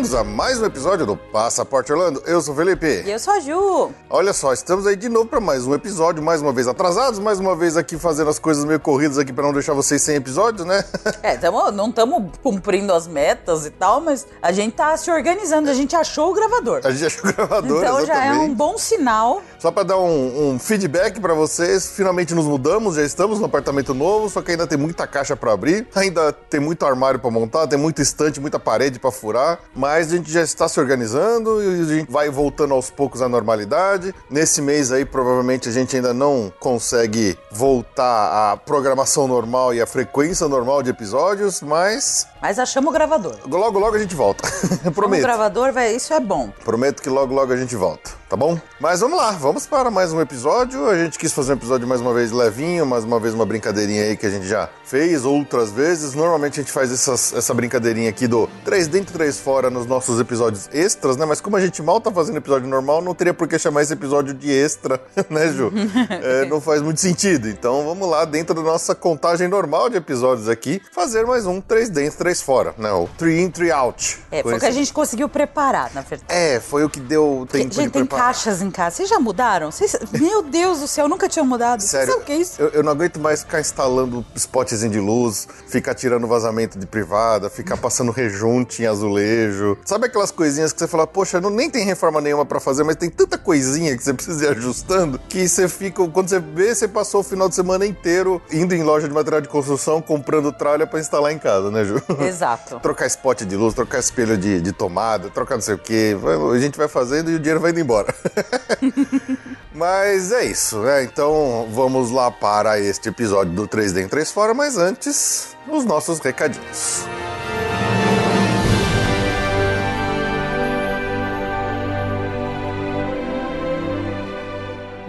Bem-vindos a mais um episódio do Passaporte Orlando. Eu sou o Felipe. E eu sou a Ju. Olha só, estamos aí de novo para mais um episódio, mais uma vez atrasados, mais uma vez aqui fazendo as coisas meio corridas aqui para não deixar vocês sem episódios, né? É, tamo, não estamos cumprindo as metas e tal, mas a gente tá se organizando, a gente achou o gravador. A gente achou o gravador, Então exatamente. já é um bom sinal. Só para dar um, um feedback para vocês, finalmente nos mudamos, já estamos no apartamento novo, só que ainda tem muita caixa para abrir, ainda tem muito armário para montar, tem muita estante, muita parede para furar, mas a gente já está se organizando e a gente vai voltando aos poucos à normalidade. Nesse mês aí, provavelmente a gente ainda não consegue voltar à programação normal e à frequência normal de episódios, mas. Mas achamos o gravador. Logo, logo a gente volta. Prometo. O gravador, vai, isso é bom. Prometo que logo, logo a gente volta, tá bom? Mas vamos lá, vamos para mais um episódio. A gente quis fazer um episódio mais uma vez levinho, mais uma vez uma brincadeirinha aí que a gente já fez outras vezes. Normalmente a gente faz essas, essa brincadeirinha aqui do 3 dentro, 3 fora nos nossos episódios extras, né? Mas como a gente mal tá fazendo episódio normal, não teria por que chamar esse episódio de extra, né, Ju? é, não faz muito sentido. Então vamos lá, dentro da nossa contagem normal de episódios aqui, fazer mais um 3 dentro, 3 fora, né? O 3 in, 3 out. É, foi o que a gente conseguiu preparar, na verdade. É, foi o que deu tempo gente, de tem preparar. caixas em casa. Vocês já mudaram? Vocês... Meu Deus do céu, nunca tinham mudado. Sério, o que é isso? Eu, eu não aguento mais ficar instalando spotzinho de luz, ficar tirando vazamento de privada, ficar passando rejunte em azulejo. Sabe aquelas coisinhas que você fala, poxa, não, nem tem reforma nenhuma pra fazer, mas tem tanta coisinha que você precisa ir ajustando que você fica, quando você vê, você passou o final de semana inteiro indo em loja de material de construção, comprando tralha pra instalar em casa, né, Ju? Exato. trocar spot de luz, trocar espelho de, de tomada, trocar não sei o que. A gente vai fazendo e o dinheiro vai indo embora. mas é isso, né? Então vamos lá para este episódio do 3D em 3 Fora, mas antes, os nossos recadinhos.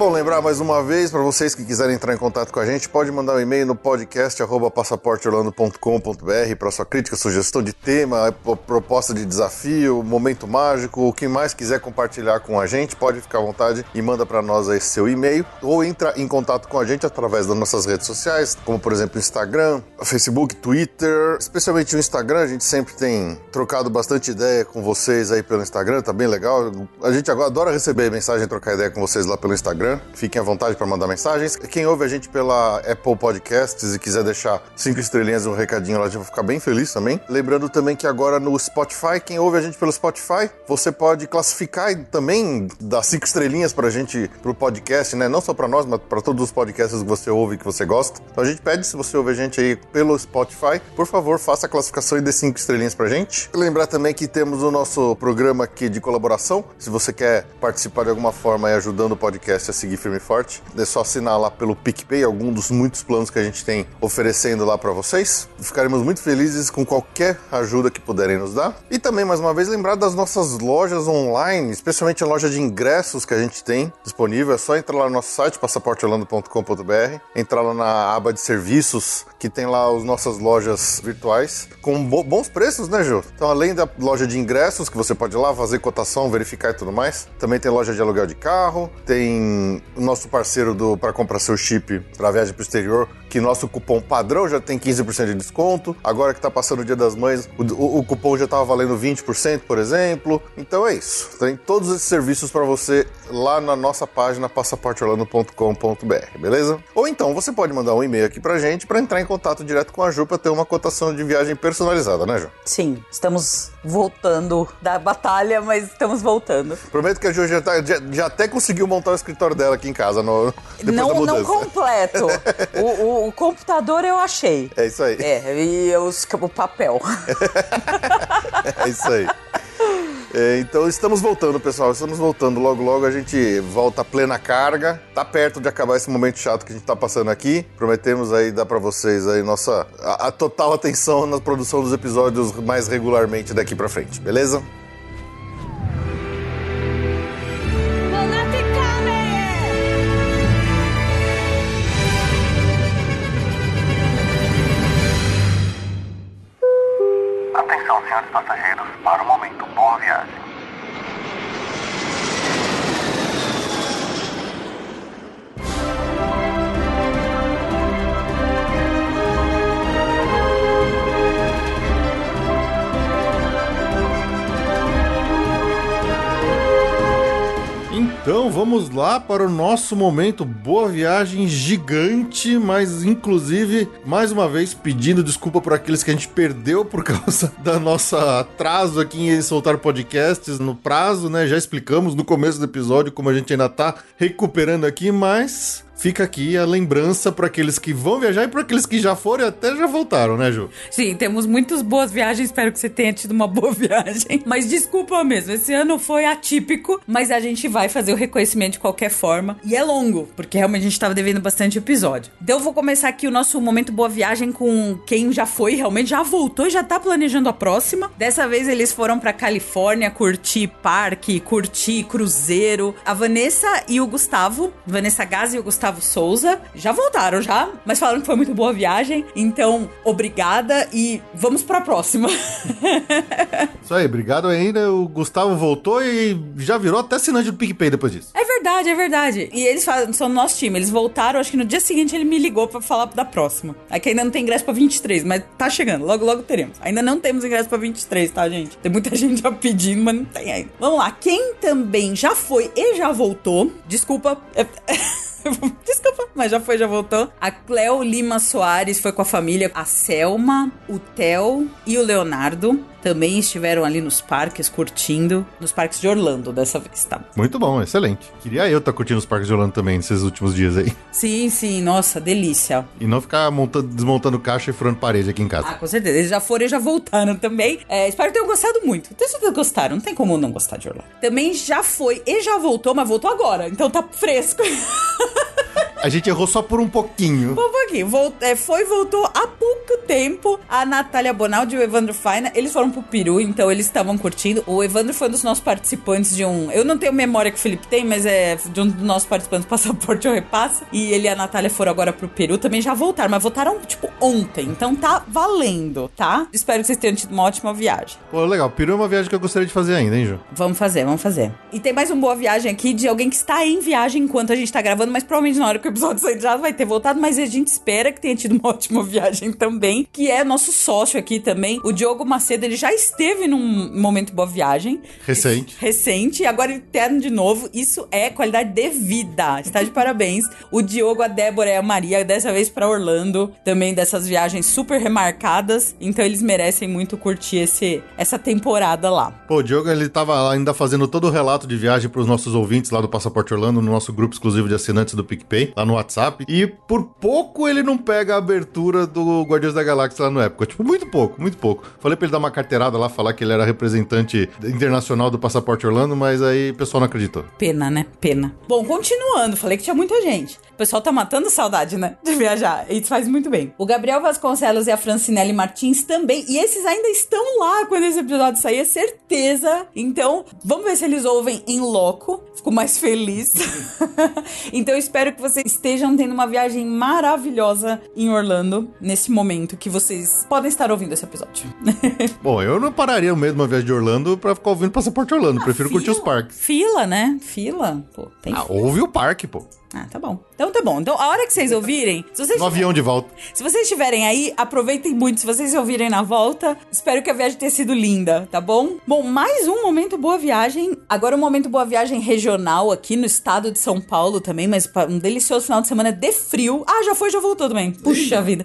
Bom, lembrar mais uma vez, para vocês que quiserem entrar em contato com a gente, pode mandar um e-mail no podcast passaporteorlando.com.br para sua crítica, sugestão de tema, proposta de desafio, momento mágico, o que mais quiser compartilhar com a gente, pode ficar à vontade e manda para nós aí seu e-mail ou entra em contato com a gente através das nossas redes sociais, como por exemplo Instagram, Facebook, Twitter, especialmente o Instagram, a gente sempre tem trocado bastante ideia com vocês aí pelo Instagram, tá bem legal. A gente agora adora receber mensagem, trocar ideia com vocês lá pelo Instagram. Fiquem à vontade para mandar mensagens. Quem ouve a gente pela Apple Podcasts e quiser deixar cinco estrelinhas e um recadinho lá, a gente vai ficar bem feliz também. Lembrando também que agora no Spotify, quem ouve a gente pelo Spotify, você pode classificar e também dar cinco estrelinhas pra gente pro podcast, né? Não só para nós, mas para todos os podcasts que você ouve e que você gosta. Então a gente pede, se você ouve a gente aí pelo Spotify, por favor, faça a classificação e dê cinco estrelinhas pra gente. Lembrar também que temos o nosso programa aqui de colaboração. Se você quer participar de alguma forma e ajudando o podcast a seguir firme e forte, é só assinar lá pelo PicPay, algum dos muitos planos que a gente tem oferecendo lá para vocês. Ficaremos muito felizes com qualquer ajuda que puderem nos dar. E também, mais uma vez, lembrar das nossas lojas online, especialmente a loja de ingressos que a gente tem disponível. É só entrar lá no nosso site, passaporteorlando.com.br, entrar lá na aba de serviços, que tem lá as nossas lojas virtuais, com bo bons preços, né, Ju? Então, além da loja de ingressos, que você pode ir lá fazer cotação, verificar e tudo mais, também tem loja de aluguel de carro, tem o nosso parceiro do para comprar seu chip para viagem pro exterior, que nosso cupom padrão já tem 15% de desconto. Agora que tá passando o Dia das Mães, o, o, o cupom já tava valendo 20%, por exemplo. Então é isso. Tem todos esses serviços para você lá na nossa página passaporteorlando.com.br, beleza? Ou então você pode mandar um e-mail aqui pra gente para entrar em contato direto com a Ju para ter uma cotação de viagem personalizada, né, Ju? Sim, estamos voltando da batalha, mas estamos voltando. Prometo que a Ju já, tá, já, já até conseguiu montar o escritório dela aqui em casa no, Não, não completo. o, o- o computador eu achei. É isso aí. É, e os, o papel. É isso aí. É, então estamos voltando, pessoal. Estamos voltando. Logo, logo a gente volta a plena carga. Tá perto de acabar esse momento chato que a gente tá passando aqui. Prometemos aí dar pra vocês aí nossa a, a total atenção na produção dos episódios mais regularmente daqui pra frente, beleza? Então vamos lá para o nosso momento Boa Viagem gigante, mas inclusive, mais uma vez, pedindo desculpa por aqueles que a gente perdeu por causa da nossa atraso aqui em soltar podcasts no prazo, né? Já explicamos no começo do episódio como a gente ainda tá recuperando aqui, mas fica aqui a lembrança para aqueles que vão viajar e para aqueles que já foram e até já voltaram, né, Ju? Sim, temos muitas boas viagens. Espero que você tenha tido uma boa viagem. Mas desculpa mesmo, esse ano foi atípico, mas a gente vai fazer o reconhecimento de qualquer forma. E é longo, porque realmente a gente tava devendo bastante episódio. Então eu vou começar aqui o nosso momento boa viagem com quem já foi, realmente já voltou e já tá planejando a próxima. Dessa vez eles foram pra Califórnia curtir parque, curtir cruzeiro. A Vanessa e o Gustavo, Vanessa Gazi e o Gustavo Souza, já voltaram já, mas falaram que foi muito boa a viagem. Então, obrigada e vamos pra próxima. Isso aí, obrigado ainda. O Gustavo voltou e já virou até assinante do PicPay depois disso. É verdade, é verdade. E eles falam, são do nosso time. Eles voltaram, acho que no dia seguinte ele me ligou pra falar da próxima. Aqui ainda não tem ingresso pra 23, mas tá chegando. Logo, logo teremos. Ainda não temos ingresso pra 23, tá, gente? Tem muita gente já pedindo, mas não tem ainda. Vamos lá. Quem também já foi e já voltou, desculpa. Desculpa, mas já foi, já voltou. A Cleo Lima Soares foi com a família. A Selma, o Theo e o Leonardo também estiveram ali nos parques curtindo. Nos parques de Orlando dessa vez, tá? Muito bom, excelente. Queria eu estar curtindo os parques de Orlando também nesses últimos dias aí. Sim, sim, nossa, delícia. E não ficar montando, desmontando caixa e furando parede aqui em casa. Ah, com certeza. Eles já foram e já voltaram também. É, espero que tenham gostado muito. Tenho certeza que gostaram. Não tem como não gostar de Orlando. Também já foi e já voltou, mas voltou agora. Então tá fresco. A gente errou só por um pouquinho. Um pouquinho. Vol- é, foi voltou há pouco tempo a Natália Bonaldi e o Evandro Faina. Eles foram pro Peru, então eles estavam curtindo. O Evandro foi um dos nossos participantes de um. Eu não tenho memória que o Felipe tem, mas é de um dos nossos participantes do Passaporte ou Repassa. E ele e a Natália foram agora pro Peru. Também já voltaram, mas voltaram, tipo, ontem. Então tá valendo, tá? Espero que vocês tenham tido uma ótima viagem. Pô, legal. Peru é uma viagem que eu gostaria de fazer ainda, hein, Ju? Vamos fazer, vamos fazer. E tem mais uma boa viagem aqui de alguém que está em viagem enquanto a gente tá gravando, mas provavelmente na hora que episódio sair já vai ter voltado, mas a gente espera que tenha tido uma ótima viagem também, que é nosso sócio aqui também, o Diogo Macedo, ele já esteve num momento boa viagem. Recente. Recente, e agora eterno de novo. Isso é qualidade de vida. Está de parabéns. O Diogo, a Débora e a Maria, dessa vez pra Orlando, também dessas viagens super remarcadas. Então eles merecem muito curtir esse, essa temporada lá. Pô, o Diogo, ele tava lá ainda fazendo todo o relato de viagem pros nossos ouvintes lá do Passaporte Orlando, no nosso grupo exclusivo de assinantes do PicPay, lá no WhatsApp. E por pouco ele não pega a abertura do Guardiões da Galáxia lá no época. Tipo, muito pouco, muito pouco. Falei pra ele dar uma carteirada lá, falar que ele era representante internacional do Passaporte Orlando, mas aí o pessoal não acreditou. Pena, né? Pena. Bom, continuando, falei que tinha muita gente. Pessoal tá matando saudade, né? De viajar. Isso faz muito bem. O Gabriel Vasconcelos e a Francinelli Martins também. E esses ainda estão lá quando esse episódio sair, é certeza. Então, vamos ver se eles ouvem em loco. Fico mais feliz. então, eu espero que vocês estejam tendo uma viagem maravilhosa em Orlando nesse momento que vocês podem estar ouvindo esse episódio. Bom, eu não pararia mesmo uma viagem de Orlando pra ficar ouvindo Passaporte Orlando. Prefiro curtir os parques. Fila, né? Fila. Pô, tem Ah, ouve o parque, pô. Ah, tá bom. Então tá bom. Então, a hora que vocês ouvirem, se vocês, No avião de volta. se vocês estiverem aí, aproveitem muito. Se vocês ouvirem na volta, espero que a viagem tenha sido linda, tá bom? Bom, mais um momento boa viagem. Agora um momento boa viagem regional aqui no estado de São Paulo também, mas um delicioso final de semana de frio. Ah, já foi, já voltou também. Puxa vida.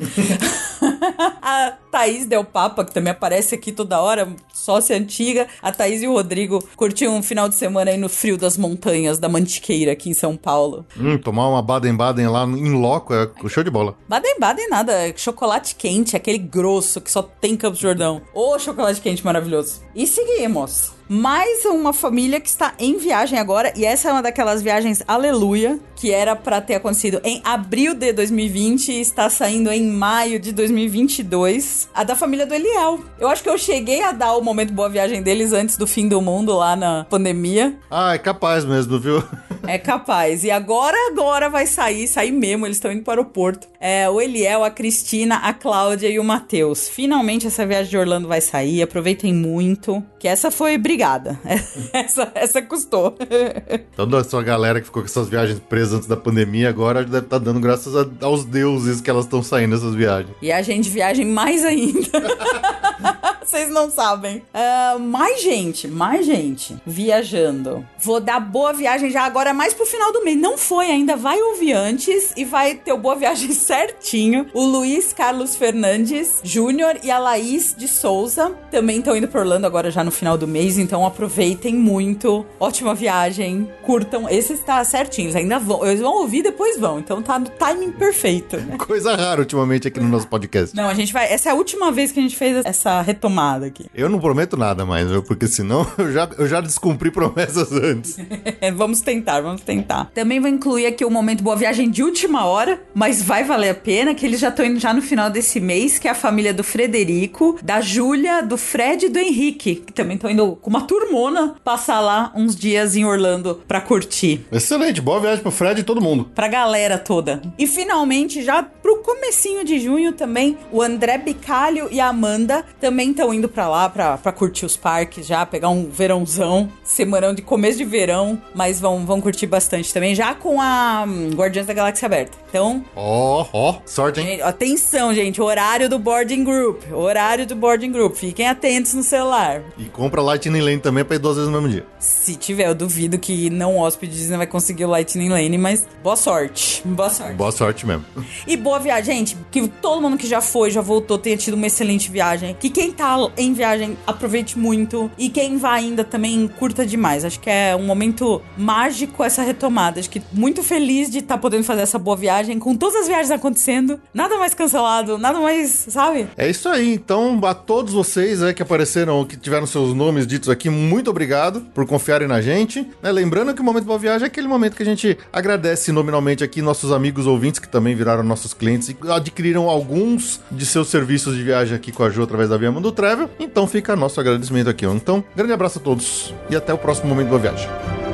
a Thaís Del Papa, que também aparece aqui toda hora, sócia antiga. A Thaís e o Rodrigo curtiram um final de semana aí no frio das montanhas da Mantiqueira aqui em São Paulo. Hum, tomar uma Baden-Baden lá em loco é show de bola. Baden-Baden nada, é chocolate quente, aquele grosso que só tem em Campos Jordão. Ô, chocolate quente maravilhoso. E seguimos. Mais uma família que está em viagem agora, e essa é uma daquelas viagens aleluia, que era pra ter acontecido em abril de 2020 e está saindo em maio de 2022. A da família do Eliel. Eu acho que eu cheguei a dar o momento boa viagem deles antes do fim do mundo lá na pandemia. Ah, é capaz mesmo, viu? É capaz. E agora, agora vai sair, sair mesmo. Eles estão indo para o aeroporto. É, o Eliel, a Cristina, a Cláudia e o Matheus. Finalmente essa viagem de Orlando vai sair. Aproveitem muito. Que essa foi brigada. essa, essa custou. Toda essa galera que ficou com essas viagens presas antes da pandemia, agora deve estar dando graças a- aos deuses que elas estão saindo essas viagens. e a gente viagem mais ainda. Vocês não sabem. Ah, mais gente, mais gente viajando. Vou dar boa viagem já agora, mais pro final do mês. Não foi ainda, vai ouvir antes e vai ter o boa viagem certinho. O Luiz Carlos Fernandes Júnior e a Laís de Souza também estão indo pro Orlando agora já no final do mês, então aproveitem muito. Ótima viagem, curtam. Esse está certinho, eles ainda vão. Eles vão ouvir depois vão, então tá no timing perfeito. Coisa rara ultimamente aqui no nosso podcast. Não, a gente vai. Essa é a última vez que a gente fez essa retomada aqui. Eu não prometo nada mais, porque senão eu já, eu já descumpri promessas antes. vamos tentar, vamos tentar. Também vou incluir aqui o momento Boa Viagem de última hora, mas vai valer a pena, que eles já estão indo já no final desse mês, que é a família do Frederico, da Júlia, do Fred e do Henrique, que também estão indo com uma turmona passar lá uns dias em Orlando pra curtir. Excelente, boa viagem pro Fred e todo mundo. Pra galera toda. E finalmente, já pro comecinho de junho também, o André Bicalho e a Amanda também estão indo pra lá pra, pra curtir os parques já, pegar um verãozão, semanão de começo de verão, mas vão, vão curtir bastante também, já com a hum, Guardiões da Galáxia aberta. Então, Ó, ó, sorte, hein? gente, atenção, gente, horário do boarding group, horário do boarding group, fiquem atentos no celular. E compra Lightning Lane também pra ir duas vezes no mesmo dia. Se tiver, eu duvido que não hóspede Disney vai conseguir o Lightning Lane, mas boa sorte, boa sorte. Boa sorte mesmo. E boa viagem, gente. Que todo mundo que já foi, já voltou, tenha tido uma excelente viagem. Que quem tá em viagem aproveite muito. E quem vai ainda também curta demais. Acho que é um momento mágico essa retomada. Acho que muito feliz de estar tá podendo fazer essa boa viagem com todas as viagens acontecendo. Nada mais cancelado, nada mais, sabe? É isso aí, então a todos vocês é, que apareceram, que tiveram seus nomes ditos aqui, muito obrigado por confiarem na gente. né? Lembrando que o Momento Boa Viagem é aquele momento que a gente agradece nominalmente aqui nossos amigos ouvintes que também viraram nossos clientes e adquiriram alguns de seus serviços de viagem aqui com a Ju através da Via Mundo Travel. Então fica nosso agradecimento aqui. Então, grande abraço a todos e até o próximo Momento Boa Viagem.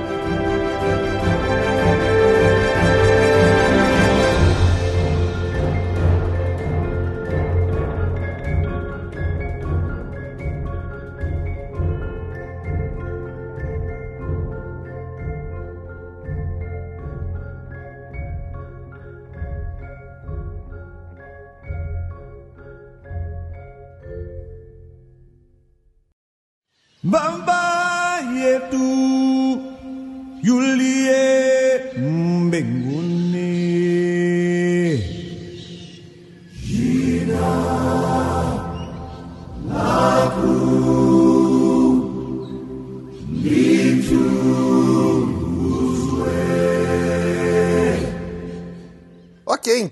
You leave.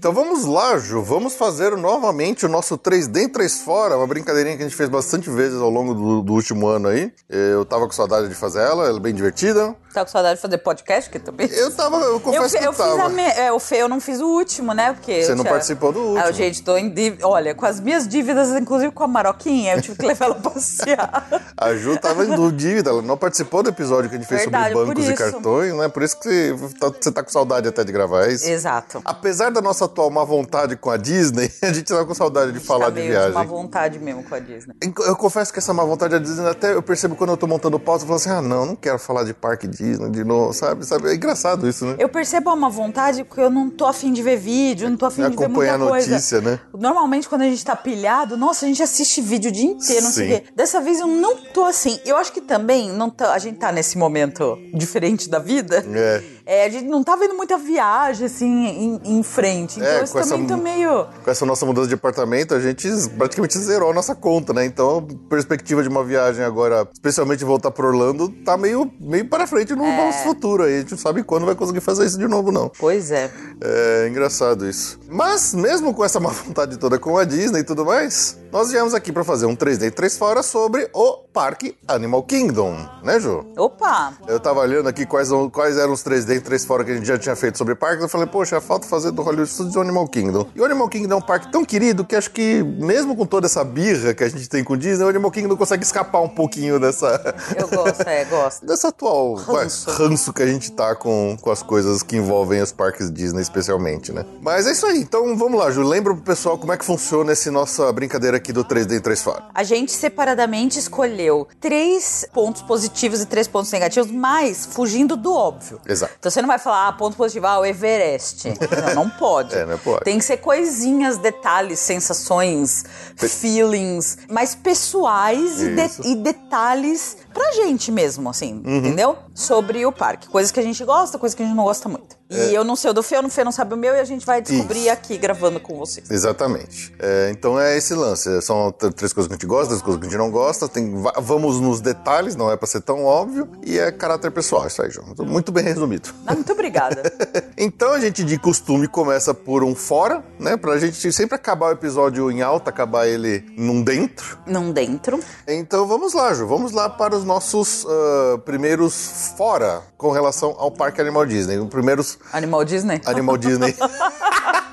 Então vamos lá, Ju. Vamos fazer novamente o nosso 3 dentro, 3 fora. Uma brincadeirinha que a gente fez bastante vezes ao longo do, do último ano aí. Eu tava com saudade de fazer ela, ela é bem divertida. Tá com saudade de fazer podcast? Que também. Eu tava, eu Eu, confesso eu que eu fiz tava. a me... é, o Fê, eu não fiz o último, né? Porque Você eu não tinha- participou do último. Ah, gente, tô em dívida. Olha, com as minhas dívidas, inclusive com a Maroquinha, eu tive que levar ela a passear. A Ju tava em dívida, ela não participou do episódio que a gente fez Verdade, sobre bancos e cartões, né? Por isso que você tá, você tá com saudade até de gravar é isso. Exato. Apesar da nossa atual má vontade com a Disney, a gente tá com saudade de falar tá de viagem. de má vontade mesmo com a Disney. Eu confesso que essa má vontade da Disney, até eu percebo quando eu tô montando pauta, eu falo assim, ah, não, não quero falar de parque Disney de novo, sabe? sabe? É engraçado isso, né? Eu percebo uma vontade porque eu não tô afim de ver vídeo, não tô afim de ver Acompanhar muita a coisa. notícia, né? Normalmente, quando a gente tá pilhado, nossa, a gente assiste vídeo o dia inteiro, não sei o Sim. quê. Dessa vez eu não tô assim. Eu acho que também não tá- a gente tá nesse momento diferente da vida. É. É, a gente não tá vendo muita viagem, assim, em, em frente. Então É, isso com essa também tá meio... Com essa nossa mudança de apartamento, a gente praticamente zerou a nossa conta, né? Então, a perspectiva de uma viagem agora, especialmente voltar pro Orlando, tá meio, meio para frente no É. nosso futuro aí. A gente não sabe quando vai conseguir fazer isso de novo, não. Pois é. É engraçado isso. Mas, mesmo com essa má vontade toda com a Disney e tudo mais, nós viemos aqui pra fazer um 3D e 3 fora sobre o Parque Animal Kingdom, né, Ju? Opa! Eu tava olhando aqui quais, quais eram os 3D 3 fora que a gente já tinha feito sobre parques. Eu falei, poxa, falta fazer do Hollywood Studios o Animal Kingdom. E o Animal Kingdom é um parque tão querido que acho que, mesmo com toda essa birra que a gente tem com o Disney, o Animal Kingdom consegue escapar um pouquinho dessa. Eu gosto, é, gosto. Dessa atual vai, Ranço. ranço que a gente tá com, com as coisas que envolvem os parques Disney, especialmente, né? Mas é isso aí. Então vamos lá, Ju. Lembra pro pessoal como é que funciona essa nossa brincadeira aqui do 3D e 3 fora. A gente separadamente escolheu três pontos positivos e três pontos negativos, mas fugindo do óbvio. Exato. Então você não vai falar, ah, ponto positivo, ah, o Everest. Não, não pode. É, não pode. Tem que ser coisinhas, detalhes, sensações, feelings, mais pessoais e, de- e detalhes pra gente mesmo, assim, entendeu? Sobre o parque. Coisas que a gente gosta, coisas que a gente não gosta muito. E eu não sei o do Fê, o Fê não sabe o meu, e a gente vai descobrir Isso. aqui gravando com vocês. Exatamente. É, então é esse lance. São t- três coisas que a gente gosta, três coisas que a gente não gosta. Tem, va- vamos nos detalhes, não é pra ser tão óbvio. E é caráter pessoal, isso aí, João. Muito bem resumido. Ah, muito obrigada. Então a gente, de costume, começa por um fora, né? Pra gente sempre acabar o episódio em alta, acabar ele num dentro. Não dentro. Então vamos lá, Ju. Vamos lá para os nossos ah, primeiros fora com relação ao Parque Animal Disney. Os primeiros Animal Disney? Animal Disney.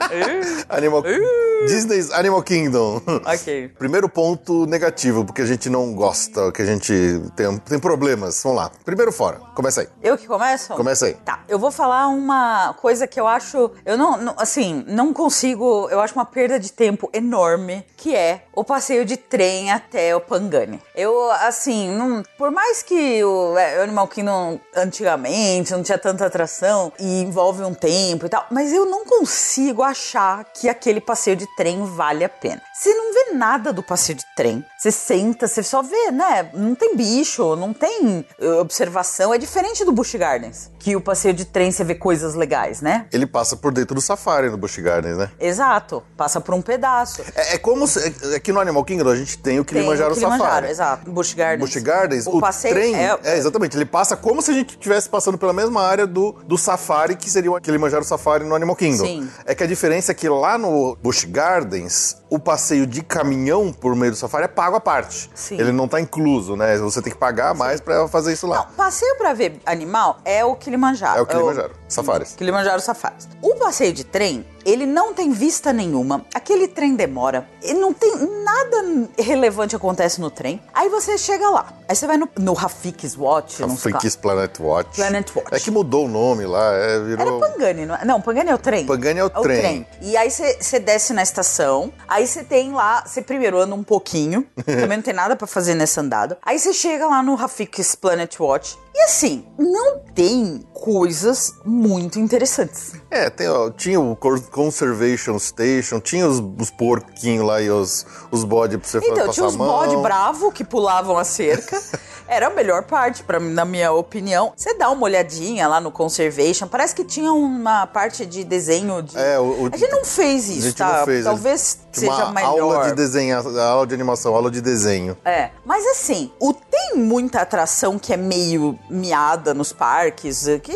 Eh? Animal eh? Disney's Animal Kingdom. Ok. Primeiro ponto negativo, porque a gente não gosta, que a gente tem, tem problemas. Vamos lá. Primeiro fora. Começa aí. Eu que começo? Começa aí. Tá, eu vou falar uma coisa que eu acho. Eu não, não- assim, não consigo. Eu acho uma perda de tempo enorme, que é o passeio de trem até o Pangani. Eu, assim, não, por mais que o é, Animal Kingdom antigamente não tinha tanta atração e envolve um tempo e tal, mas eu não consigo achar que aquele passeio de trem vale a pena. Você não vê nada do passeio de trem. Você senta, você só vê, né? Não tem bicho, não tem eh, observação. É diferente do Busch Gardens, que o passeio de trem você vê coisas legais, né? Ele passa por dentro do safari no Busch Gardens, né? Exato, passa por um pedaço. É, é como se. é- Aqui no Animal Kingdom a gente tem o Tem Kilimanjaro, o Kilimanjaro, Safari. exato. Busch Gardens. Busch Gardens, o, o, passeio trem. é, É, exatamente. Ele passa como se a gente estivesse passando pela mesma área do, do Safari, que seria o Kilimanjaro Safari no Animal Kingdom. Sim. É que a diferença é que lá no Busch Gardens, o passeio de caminhão por meio do Safari é pago à parte. Sim. Ele não tá incluso, né? Você tem que pagar mais pra fazer isso lá. Não, passeio pra ver animal é o Kilimanjaro. É o Kilimanjaro, Safaris. Kilimanjaro Safaris. O passeio de trem, ele não tem vista nenhuma. Aquele trem demora. E não tem nada relevante acontece no trem. Aí você chega lá. Aí você vai no, no Rafik's Watch. Freakies Planet Watch. Planet Watch. É que mudou o nome lá, é, Era virou. Pangani, não é? Não, Pangani é o trem. Pangani é o trem. E aí você desce na estação, aí você tem lá, você primeiro anda um pouquinho, também não tem nada pra fazer nessa andada. Aí você chega lá no Rafik's Planet Watch, e assim, não tem coisas muito interessantes. É, tem, ó, tinha o Cor- Conservation Station, tinha os, os porquinhos lá e os, os bodes pra você Então, passar tinha os bode bravo que pulavam a cerca. Era a melhor parte, pra, na minha opinião. Você dá uma olhadinha lá no Conservation, parece que tinha uma parte de desenho de. É, o- o- a gente não fez A isso, gente tá? não fez. Talvez seja uma melhor. aula de desenhar, aula de animação, aula de desenho. É, mas assim, o tem muita atração que é meio miada nos parques, que,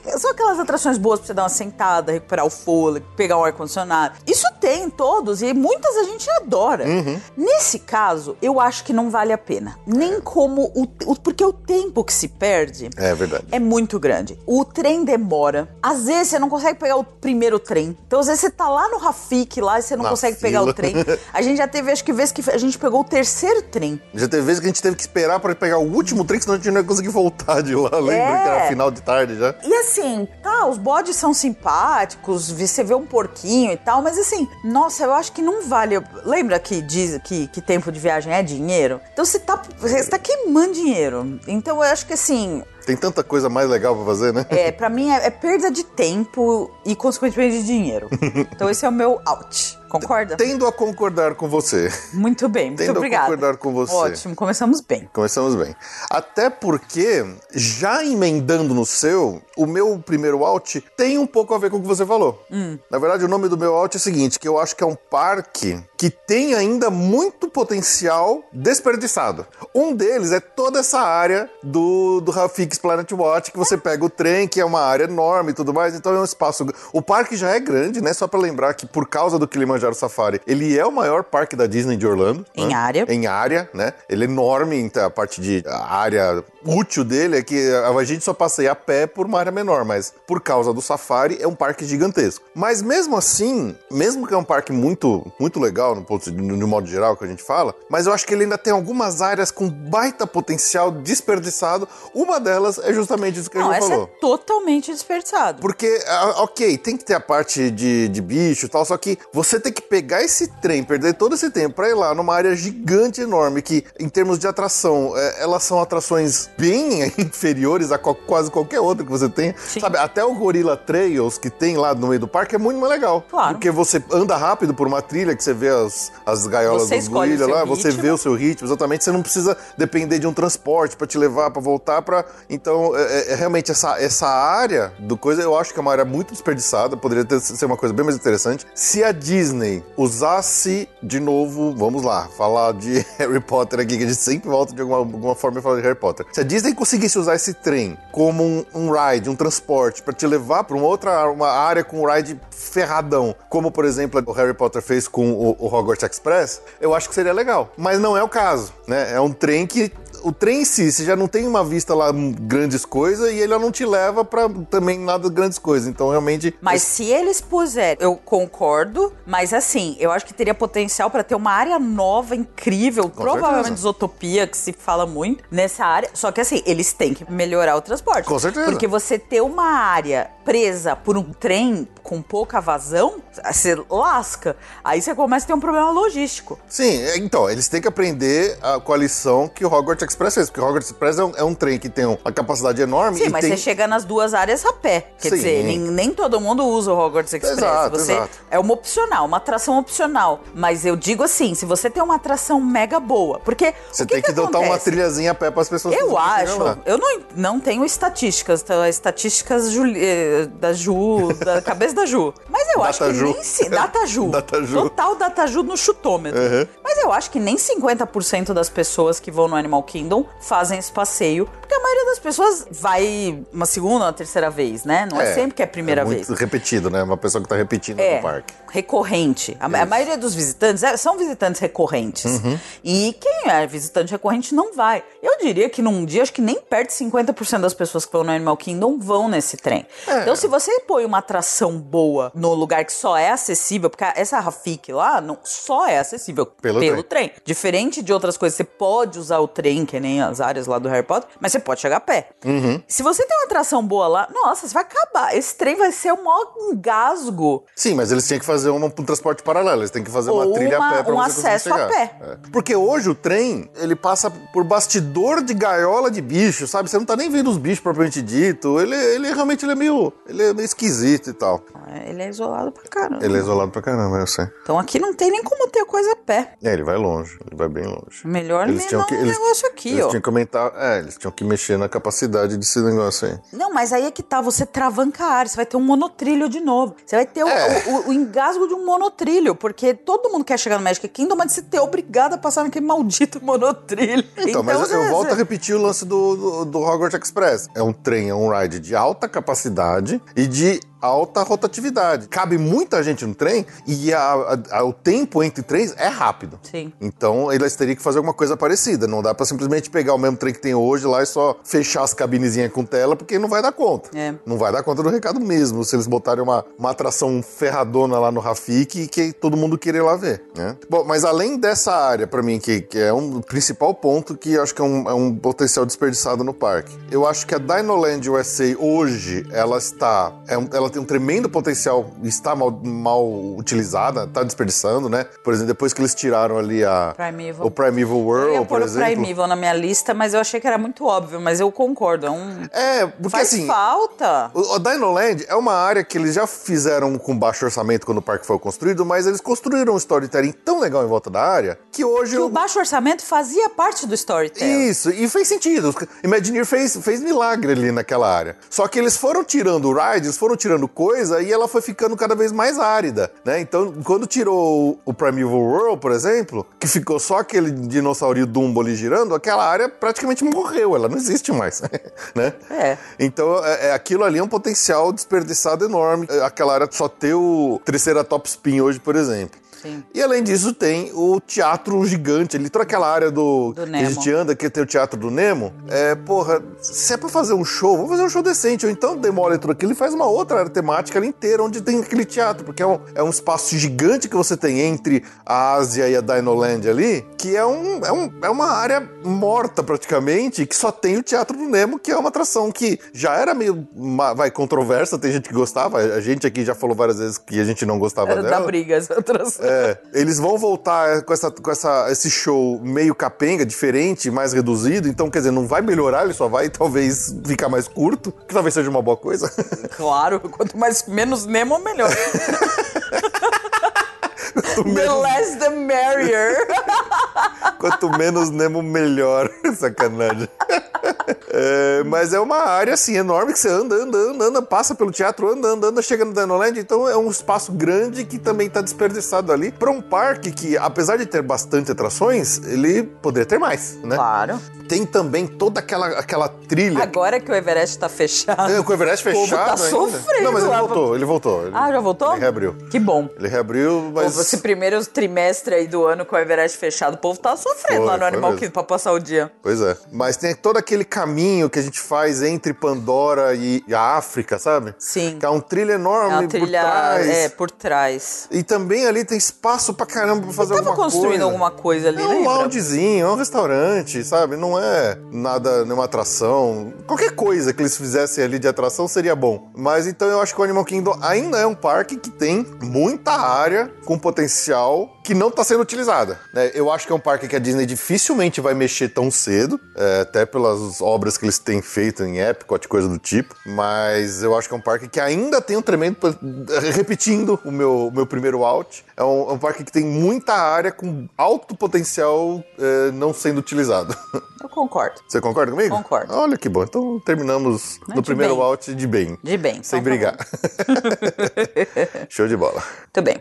que são aquelas atrações boas pra você dar uma sentada, recuperar o fôlego, pegar um ar-condicionado. Isso tem em todos e muitas a gente adora. Uhum. Nesse caso, eu acho que não vale a pena. Nem como o, o- Porque o tempo que se perde É verdade. é muito grande. O trem demora. Às vezes você não consegue pegar o primeiro trem. Então, às vezes você tá lá no Rafik lá e você não Na consegue pegar o fila. trem. A gente já teve, acho que, vezes que a gente pegou o terceiro trem. Já teve vezes que a gente teve que esperar pra pegar o último trem, senão a gente não ia conseguir voltar de lá. Lembra É. que era final de tarde já? E assim, tá, os bodes são simpáticos, você vê um porquinho e tal, mas assim, nossa, eu acho que não vale. Lembra que diz que, que tempo de viagem é dinheiro? Então você tá, você tá queimando dinheiro. Então eu acho que assim, Tem tanta coisa mais legal pra fazer, né? é, pra mim é, é perda de tempo e consequentemente de dinheiro. Então esse é o meu out. Concorda? Tendo a concordar com você. Muito bem, muito Tendo a obrigada. concordar com você. Ótimo, começamos bem. Começamos bem. Até porque, já emendando no seu, o meu primeiro out tem um pouco a ver com o que você falou. Hum. Na verdade, o nome do meu out é o seguinte, que eu acho que é um parque que tem ainda muito potencial desperdiçado. Um deles é toda essa área do, do Rafix Planet Watch, que você pega o trem, que é uma área enorme e tudo mais, então é um espaço... O parque já é grande, né? Só pra lembrar que por causa do Kilimanjaro Safari, ele é o maior parque da Disney de Orlando. Em né? área. em área, né? Ele é enorme, então a parte de área útil dele é que a gente só passeia a pé por uma área menor, mas por causa do safari é um parque gigantesco. Mas mesmo assim, mesmo que é um parque muito muito legal no, ponto, no, modo geral que a gente fala, mas eu acho que ele ainda tem algumas áreas com baita potencial desperdiçado. Uma delas é justamente isso que Não, a gente essa falou. é totalmente desperdiçado. Porque, ok, tem que ter a parte de, de bicho e tal, só que você tem que pegar esse trem, perder todo esse tempo pra ir lá numa área gigante, enorme, que em termos de atração, é, elas são atrações bem inferiores a quase qualquer outra que você tenha. Sim. Sabe, até o Gorilla Trails que tem lá no meio do parque é muito mais legal. Claro. Porque você anda rápido por uma trilha que você vê as, as gaiolas Você dos seu lá, você ritmo. vê o seu ritmo, exatamente. Você não precisa depender de um transporte pra te levar, pra voltar, para Então, é, é- é realmente essa, essa área do coisa, eu acho que é uma área muito desperdiçada, poderia ter, ser uma coisa bem mais interessante. Se a Disney usasse, de novo, vamos lá, falar de Harry Potter aqui, que a gente sempre volta de alguma, alguma forma e fala de Harry Potter. Se a Disney conseguisse usar esse trem como um, um ride, um transporte, pra te levar pra uma outra uma área com um ride ferradão, como por exemplo o Harry Potter fez com o, o Hogwarts Express, eu acho que seria legal. Mas não é o caso, né? É um trem que o trem em si, você já não tem uma vista lá hum, grandes coisas e ele não te leva pra também nada grandes coisas. Então realmente Mas se eles puserem, eu concordo, mas assim, eu acho que teria potencial pra ter uma área nova, incrível, provavelmente certeza. Isotopia, que se fala muito nessa área. Só que assim, eles têm que melhorar o transporte. Com certeza. Porque você ter uma área presa por um trem com pouca vazão, você lasca. Aí você começa a ter um problema logístico. Sim, é, então, eles têm que aprender a, com a lição que o Hogwarts Express fez, porque o Hogwarts Express é um, é um trem que tem uma capacidade enorme Sim, mas tem... você chega nas duas áreas a pé. Quer Sim. dizer, nem, nem todo mundo usa o Hogwarts Express. Exato, você exato. É uma opcional, uma atração opcional. Mas eu digo assim, se você tem uma atração mega boa, porque Você o que tem que, adotar uma acontece? trilhazinha a pé para as pessoas Eu acho, eu não, não tenho estatísticas, tá? estatísticas Juli- eh, da Ju, da cabeça da Ju. Mas eu acho que Ju. nem se, data Ju. Data Ju. Total data Ju no chutômetro. Uhum. Mas eu acho que nem 50% das pessoas que vão no Animal Kingdom fazem esse passeio, porque a maioria das pessoas vai uma segunda, uma terceira vez, né? Não é, sempre que é a primeira é vez. muito repetido, né? Uma pessoa que tá repetindo É, no parque. recorrente. A, a maioria dos visitantes é- são visitantes recorrentes. Uhum. E quem é visitante recorrente não vai. Eu diria que num dia, acho que nem perto de 50% das pessoas que vão no Animal Kingdom vão nesse trem. É. Então, se você põe uma atração boa no lugar que só é acessível, porque essa Rafik lá não, só é acessível Pelo pelo, trem. trem. Diferente de outras coisas, você pode usar o trem, que nem as áreas lá do Harry Potter, mas você pode chegar a pé. Uhum. Se você tem uma atração boa lá, nossa, você vai acabar. Esse trem vai ser o maior engasgo. Sim, mas eles tinham que fazer um, um transporte paralelo. Eles têm que fazer uma Ou trilha uma- a pé pra um você acesso a chegar. pé. É. Porque hoje o trem trem, ele passa por bastidor de gaiola de bicho, sabe? Você não tá nem vendo os bichos propriamente dito. Ele, ele realmente ele é meio. Ele é meio esquisito e tal. Ele é isolado pra caramba. Ele é isolado pra caramba, eu sei. Então aqui não tem nem como ter coisa a pé. É, ele vai longe, ele vai bem longe. Melhor Eles nem tinham que- um eles- negócio aqui, Eles ó. tinham que aumentar. É, eles tinham que mexer na capacidade desse negócio aí. Não, mas aí é que tá, você travanca a área, você vai ter um monotrilho de novo. Você vai ter o, É. o- o engasgo de um monotrilho, porque todo mundo quer chegar no Magic Kingdom, mas você ter obrigado a passar naquele maldito monotrilho. Então, mas eu você- volto a você- repetir o lance do, do, do Hogwarts Express. É um trem, é um ride de alta capacidade e de alta rotatividade. Cabe muita gente no trem e a- a- a- o tempo entre trens é rápido. Sim. Então, eles teriam que fazer alguma coisa parecida. Não dá pra simplesmente pegar o mesmo trem que tem hoje lá e só fechar as cabinezinhas com tela, porque não vai dar conta. É. Não vai dar conta do recado mesmo, se eles botarem uma, uma atração ferradona lá no Rafik que todo mundo querer lá ver, né? Bom, mas além dessa área, pra mim, que, que é um principal ponto que eu acho que é um, é um potencial desperdiçado no parque. Eu acho que a Dinoland USA hoje, ela está... é ela tem um tremendo potencial, está mal, mal utilizada, tá desperdiçando, né? Por exemplo, depois que eles tiraram ali a... Primeval. O Primeval Eu World, ia por pôr o exemplo. Primeval na minha lista, mas eu achei que era muito óbvio, mas eu concordo. É um... É, porque Faz assim... falta. O, o Dinoland é uma área que eles já fizeram com baixo orçamento quando o parque foi construído, mas eles construíram um storytelling tão legal em volta da área que hoje. Que o eu- baixo orçamento fazia parte do storytelling. Isso, e fez sentido. Imagineer fez, fez milagre ali naquela área. Só que eles foram tirando rides, foram tirando coisa e ela foi ficando cada vez mais árida, né? Então, quando tirou o Primeval World, por exemplo, que ficou só aquele dinossaurinho Dumbo ali girando, aquela área praticamente morreu, ela não existe mais, né? É. Então, é, é- aquilo ali é um potencial desperdiçado enorme. É, Aquela área só ter o Triceratops Spin hoje, por exemplo. Sim. E além disso, tem o teatro gigante ali, toda aquela área do, Do que a gente anda, que tem o teatro do Nemo. É, porra, se é pra fazer um show, vamos fazer um show decente. Ou então demole tudo aquilo e faz uma outra área temática ali inteira, onde tem aquele teatro, porque é um, é um espaço gigante que você tem entre a Ásia e a Dinoland ali, que é, um, é, um, é uma área morta praticamente, que só tem o teatro do Nemo, que é uma atração que já era meio, vai, controversa, tem gente que gostava, a gente aqui já falou várias vezes que a gente não gostava Era dela. da briga essa atração. É, eles vão voltar com, essa, com essa, esse show meio capenga, diferente, mais reduzido. Então, quer dizer, não vai melhorar, ele só vai talvez ficar mais curto, que talvez seja uma boa coisa. Claro, quanto mais menos Nemo, melhor. Quanto The menos, less the merrier. quanto menos Nemo, melhor. Sacanagem. É, mas é uma área assim enorme que você anda, anda, anda, anda, passa pelo teatro, anda, anda, anda, chega no Dinoland. Então é um espaço grande que também está desperdiçado ali para um parque que, apesar de ter bastante atrações, ele poderia ter mais, né? Claro. Tem também toda aquela, aquela trilha. Agora que o Everest tá fechado. É, com o Everest o povo fechado tá ainda. sofrendo Não, mas ele voltou, ele voltou. Ele, Ah, já voltou? Ele reabriu. Que bom. Ele reabriu, mas... Esse primeiro trimestre aí do ano com o Everest fechado, o povo tá sofrendo Foi, lá no Animal. Kingdom pra passar o dia. Pois é. Mas tem todo aquele caminho que a gente faz entre Pandora e, a África, sabe? Sim. Que é um trilho enorme É uma trilha por trás. é, por trás. E também ali tem espaço pra caramba pra fazer Tava alguma coisa. construindo alguma coisa ali, É um lembra? loungezinho, é um restaurante, sabe? Não é nada, nenhuma atração. Qualquer coisa que eles fizessem ali de atração seria bom. Mas então eu acho que o Animal Kingdom ainda é um parque que tem muita área com potencial que não está sendo utilizada. né? Eu acho que é um parque que a Disney dificilmente vai mexer tão cedo, é, até pelas obras que eles têm feito em Epcot, coisa do tipo. Mas eu acho que é um parque que ainda tem um tremendo. Repetindo o meu, o meu primeiro out, é um, é um parque que tem muita área com alto potencial é, não sendo utilizado. Eu concordo. Você concorda comigo? Concordo. Olha que bom. Então terminamos no primeiro bem. out de bem. De bem. Sem então tá brigar. Show de bola. Muito bem.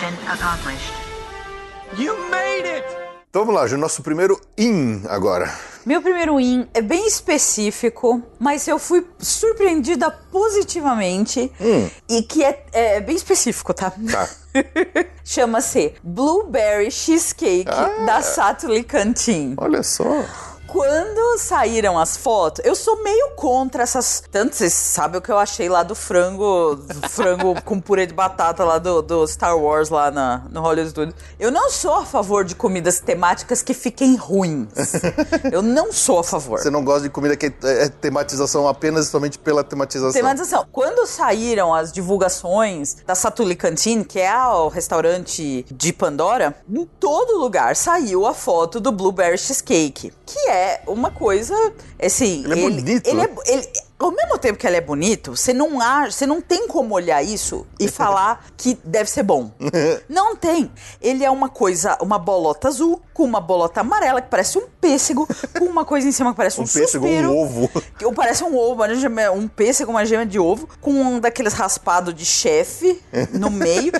Mission accomplished. You made it! Então vamos lá, Ju, nosso primeiro in agora. Meu primeiro in é bem específico, mas eu fui surpreendida positivamente e que é, é bem específico, tá? Tá. Chama-se Blueberry Cheesecake Ah. da Satuli Canteen. Olha só. Quando saíram as fotos, eu sou meio contra essas. Tanto vocês sabem o que eu achei lá do frango, do frango com purê de batata lá do, do Star Wars lá na, no Hollywood Studios. Eu não sou a favor de comidas temáticas que fiquem ruins. eu não sou a favor. Você não gosta de comida que é, é tematização apenas somente pela tematização. Tematização. Quando saíram as divulgações da Satuli Canteen, que é o restaurante de Pandora, em todo lugar saiu a foto do Blueberry Cheesecake, que é uma coisa, assim... Ele é bonito. Ele é, ele- ao mesmo tempo que ele é bonito, você não, acha, você não tem como olhar isso e falar que deve ser bom. Não tem. Ele é uma coisa, uma bolota azul, com uma bolota amarela que parece um pêssego, com uma coisa em cima que parece um, Um pêssego, um suspiro. ovo. Que parece um ovo, um pêssego, uma gema de ovo, com um daqueles raspados de chefe no meio.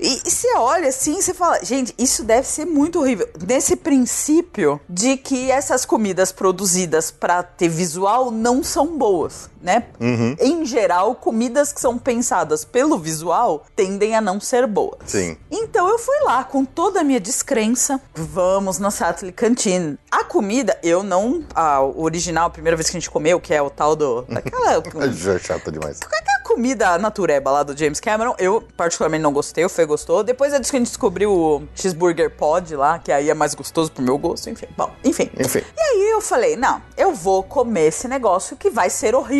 E, e você olha assim, você fala, gente, isso deve ser muito horrível. Nesse princípio de que essas comidas produzidas pra ter visual não são boas, né? Uhum. Em geral, comidas que são pensadas pelo visual tendem a não ser boas. Sim. Então eu fui lá com toda a minha descrença. Vamos na Sattler Canteen. A comida, eu não. A original, a primeira vez que a gente comeu, que é o tal do. Daquela. Já é chata demais. Aquela comida natureba lá do James Cameron, eu particularmente não gostei, o Fê gostou. Depois é disso que a gente descobriu o cheeseburger pod lá, que aí é mais gostoso pro meu gosto, enfim. Bom, enfim. Enfim. E aí eu falei, não, eu vou comer esse negócio que vai ser horrível,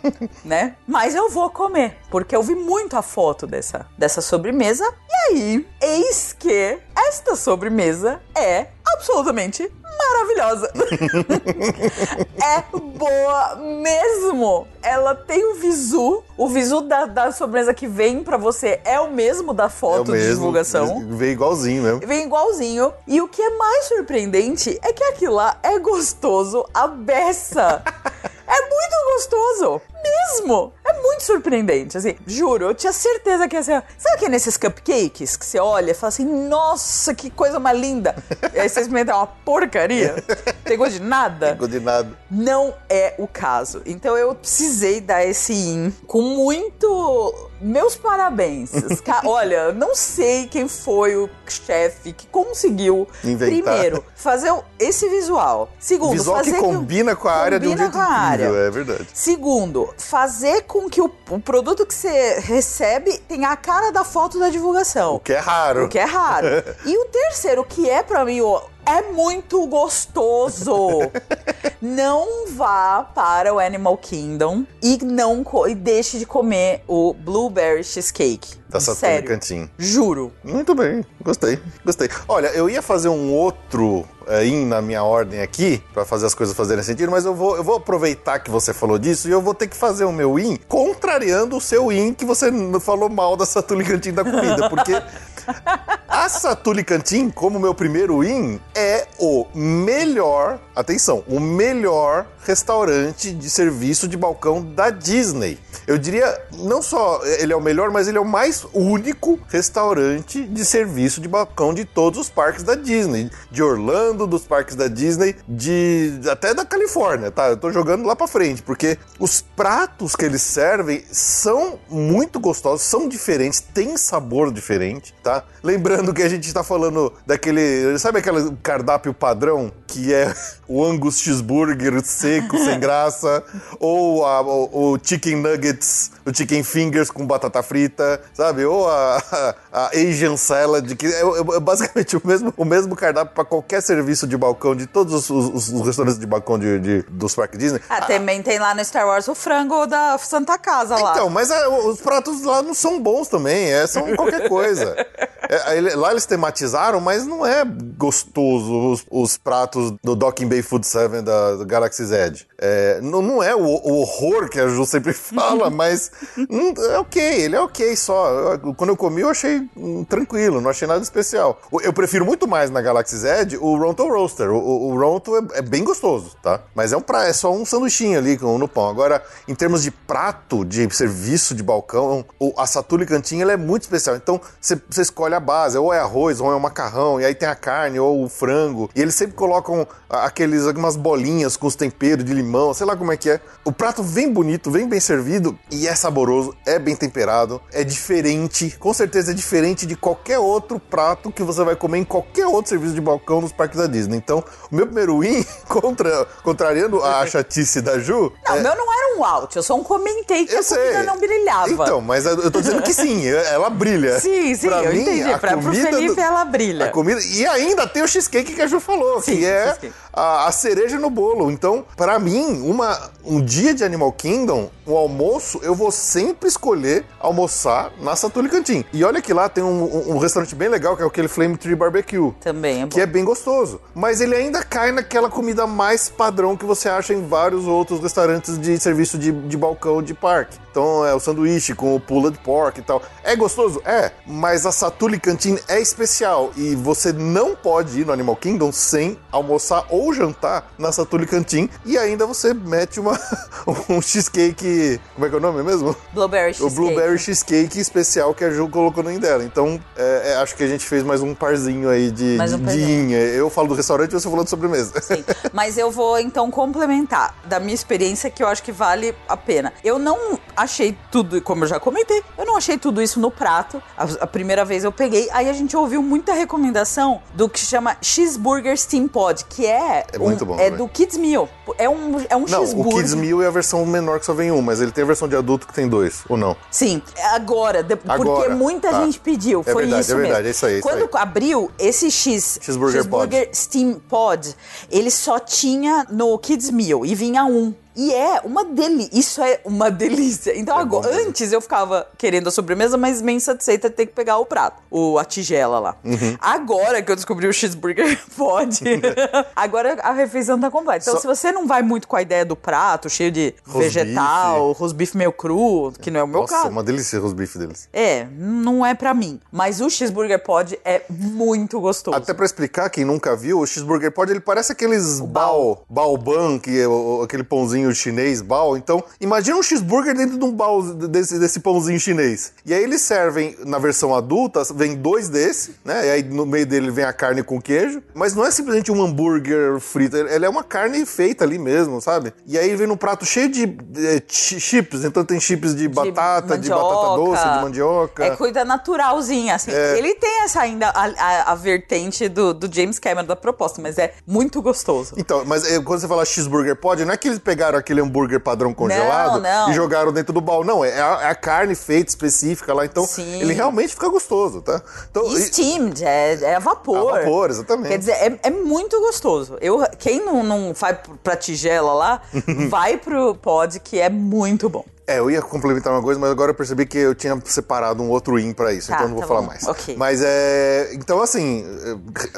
né? Mas eu vou comer, porque eu vi muito a foto dessa, dessa sobremesa. E aí, eis que esta sobremesa é absolutamente maravilhosa. é boa mesmo. Ela tem o visu. O visu da, da sobremesa que vem pra você é o mesmo da É foto de mesmo. divulgação. Veio igualzinho mesmo. Vem igualzinho. E o que é mais surpreendente é que aquilo lá é gostoso a beça. é muito gostoso. Mesmo. É muito surpreendente, assim. Juro, eu tinha certeza que ia ser... Sabe que é nesses cupcakes que você olha e fala assim, nossa, que coisa mais linda. e aí você experimenta é uma porcaria. Tem gosto de nada. Ficou de nada. Não é o caso. Então eu precisei dar esse in com muito. Meus parabéns. Olha, não sei quem foi o chefe que conseguiu, Inventar. primeiro, fazer esse visual. Segundo, Visual que fazer combina com a área de um combina jeito com a área. incrível, é verdade. Segundo, fazer com que o, o produto que você recebe tenha a cara da foto da divulgação. O que é raro. O que é raro. e o terceiro, que é pra mim, ó, é muito gostoso. não vá para o Animal Kingdom e não e deixe de comer o Blueberry Cheesecake. Da Saturno Sério. Cantinho. Juro. Muito bem, gostei, gostei. Olha, eu ia fazer um outro é, in na minha ordem aqui, pra fazer as coisas fazerem sentido, mas eu vou, eu vou aproveitar que você falou disso e eu vou ter que fazer o meu in contrariando o seu in que você falou mal da Satuli Cantin da comida, porque a Satuli Cantin, como meu primeiro in, é o melhor, atenção, o melhor restaurante de serviço de balcão da Disney. Eu diria, não só ele é o melhor, mas ele é o mais único restaurante de serviço de balcão de todos os parques da Disney. De Orlando, dos parques da Disney, de até da Califórnia, tá? Eu tô jogando lá pra frente, porque os pratos que eles servem são muito gostosos, são diferentes, têm sabor diferente, tá? Lembrando que a gente tá falando daquele, sabe aquele cardápio padrão que é o Angus cheeseburger seco, sem graça, ou a- o, o chicken nuggets, o chicken fingers com batata frita, sabe? Ou a, a- a Asian salad, que é, é basicamente o mesmo, o mesmo cardápio para qualquer serviço de balcão de todos os, os- os restaurantes de balcão de, de- dos parques Disney. Ah, também tem lá no Star Wars o frango da Santa Casa lá. Então, mas é, os pratos lá não são bons também, é, são qualquer coisa. É, lá eles tematizaram, mas não é gostoso os, os pratos do Docking Bay Food 7 da, do Galaxy's Edge. É, não, não é o, o horror que a Ju sempre fala, mas hum, é ok, ele é ok só. Eu- quando eu comi, eu achei hum, tranquilo, não achei nada especial. O- Eu prefiro muito mais na Galaxy's Edge o Ronto Roaster. O, o, o Ronto é, é bem gostoso, tá? Mas é, um pra, é só um sanduichinho ali com, no pão. Agora, em termos de prato, de serviço de balcão, a Satuli Cantinha ela é muito especial. Então, você escolhe a base, ou é arroz, ou é o macarrão, e aí tem a carne, ou o frango. E eles sempre colocam aqueles, algumas bolinhas com os temperos de limão, sei lá como é que é. O prato vem bonito, vem bem servido e é saboroso, é bem temperado, é diferente, com certeza é diferente de qualquer outro prato que você vai comer em qualquer outro serviço de balcão nos parques da Disney. Então, o meu primeiro win, contra, contrariando a chatice da Ju, Não, o meu não era um out, eu só um comentei que eu a comida sei. não brilhava. Então, mas eu tô dizendo que sim, ela brilha. Sim, sim, Pra eu mim, entendi. a Pra, pro comida Felipe do- ela brilha. A comida, e ainda tem o cheesecake que a Ju falou, Sim, que é a, a cereja no bolo. Então, pra mim, uma, um dia de Animal Kingdom, o almoço, eu vou sempre escolher almoçar na Satuli Cantin. E olha que lá tem um, um- um restaurante bem legal, que é aquele Flame Tree Barbecue. Também é bom. Que é bem gostoso. Mas ele ainda cai naquela comida mais padrão que você acha em vários outros restaurantes de serviço de, de balcão de parque. Então é o sanduíche com o pulled pork e tal. É gostoso? É. Mas a Satuli Canteen é especial. E você não pode ir no Animal Kingdom sem almoçar ou jantar na Satuli Canteen. E ainda você mete uma, um cheesecake. Como é que é o nome mesmo? Blueberry O cheesecake. Blueberry Cheesecake especial que a Ju colocou no dela. Então, é, é, acho que a gente fez mais um parzinho aí de, Mais um de. Eu falo do restaurante e você falou de sobremesa. Sim. Mas eu vou então complementar da minha experiência que eu acho que vale a pena. Eu não achei tudo, como eu já comentei, eu não achei tudo isso no prato. A, a primeira vez eu peguei, aí a gente ouviu muita recomendação do que chama Cheeseburger Steam Pod, que é, É muito um- bom, é né? do Kids Meal. É um, é um Não, o cheeseburger. Kids Meal é a versão menor que só vem um, mas ele tem a versão de adulto que tem dois, ou não? Sim, agora, de- porque Agora, muita tá. gente pediu. É foi verdade, isso é verdade, mesmo. é isso aí, é isso Quando aí. abriu esse X, Cheeseburger Steam Pod, ele só tinha no Kids Meal e vinha um. E é uma delícia. Isso é uma delícia. Então, É agora, antes eu ficava querendo a sobremesa, mas bem satisfeita de ter que pegar o prato, o, a tigela lá. Uhum. Agora que eu descobri o cheeseburger pod, agora a refeição tá completa. Então, Só- se você não vai muito com a ideia do prato, cheio de Rosbife. vegetal, rosbife meio cru, que não é o meu Nossa, caso. é uma delícia os bife deles. É, não é pra mim. Mas o cheeseburger pod é muito gostoso. Até pra explicar, quem nunca viu, o cheeseburger pod, ele parece aqueles bao, bao ban, que é o- aquele pãozinho chinês, bao. Então, imagina um cheeseburger dentro de um bao desse, desse pãozinho chinês. E aí eles servem, na versão adulta, vem dois desse, né? E aí no meio dele vem a carne com queijo. Mas não é simplesmente um hambúrguer frito, ele é uma carne feita ali mesmo, sabe? E aí vem num prato cheio de, de chi- chips, então tem chips de batata, de, batata doce, de mandioca. É coisa naturalzinha, assim. Ele tem essa ainda, a, a- a vertente do, do James Cameron da proposta, mas é muito gostoso. Então, mas é, quando você fala cheeseburger pod, não é que eles pegaram aquele hambúrguer padrão congelado não. e jogaram dentro do baú. Não, é a, é a carne feita específica lá. Então, Sim. ele realmente fica gostoso, tá? Então, E steamed, é, é a vapor. A vapor, exatamente. Quer dizer, é, é muito gostoso. Eu, quem não, não vai pra tigela lá, vai pro pod, que é muito bom. É, eu ia complementar uma coisa, mas agora eu percebi que eu tinha separado um outro in pra isso, Tá, então eu não vou tá falar bom. mais. Ok. Mas é. Então, assim.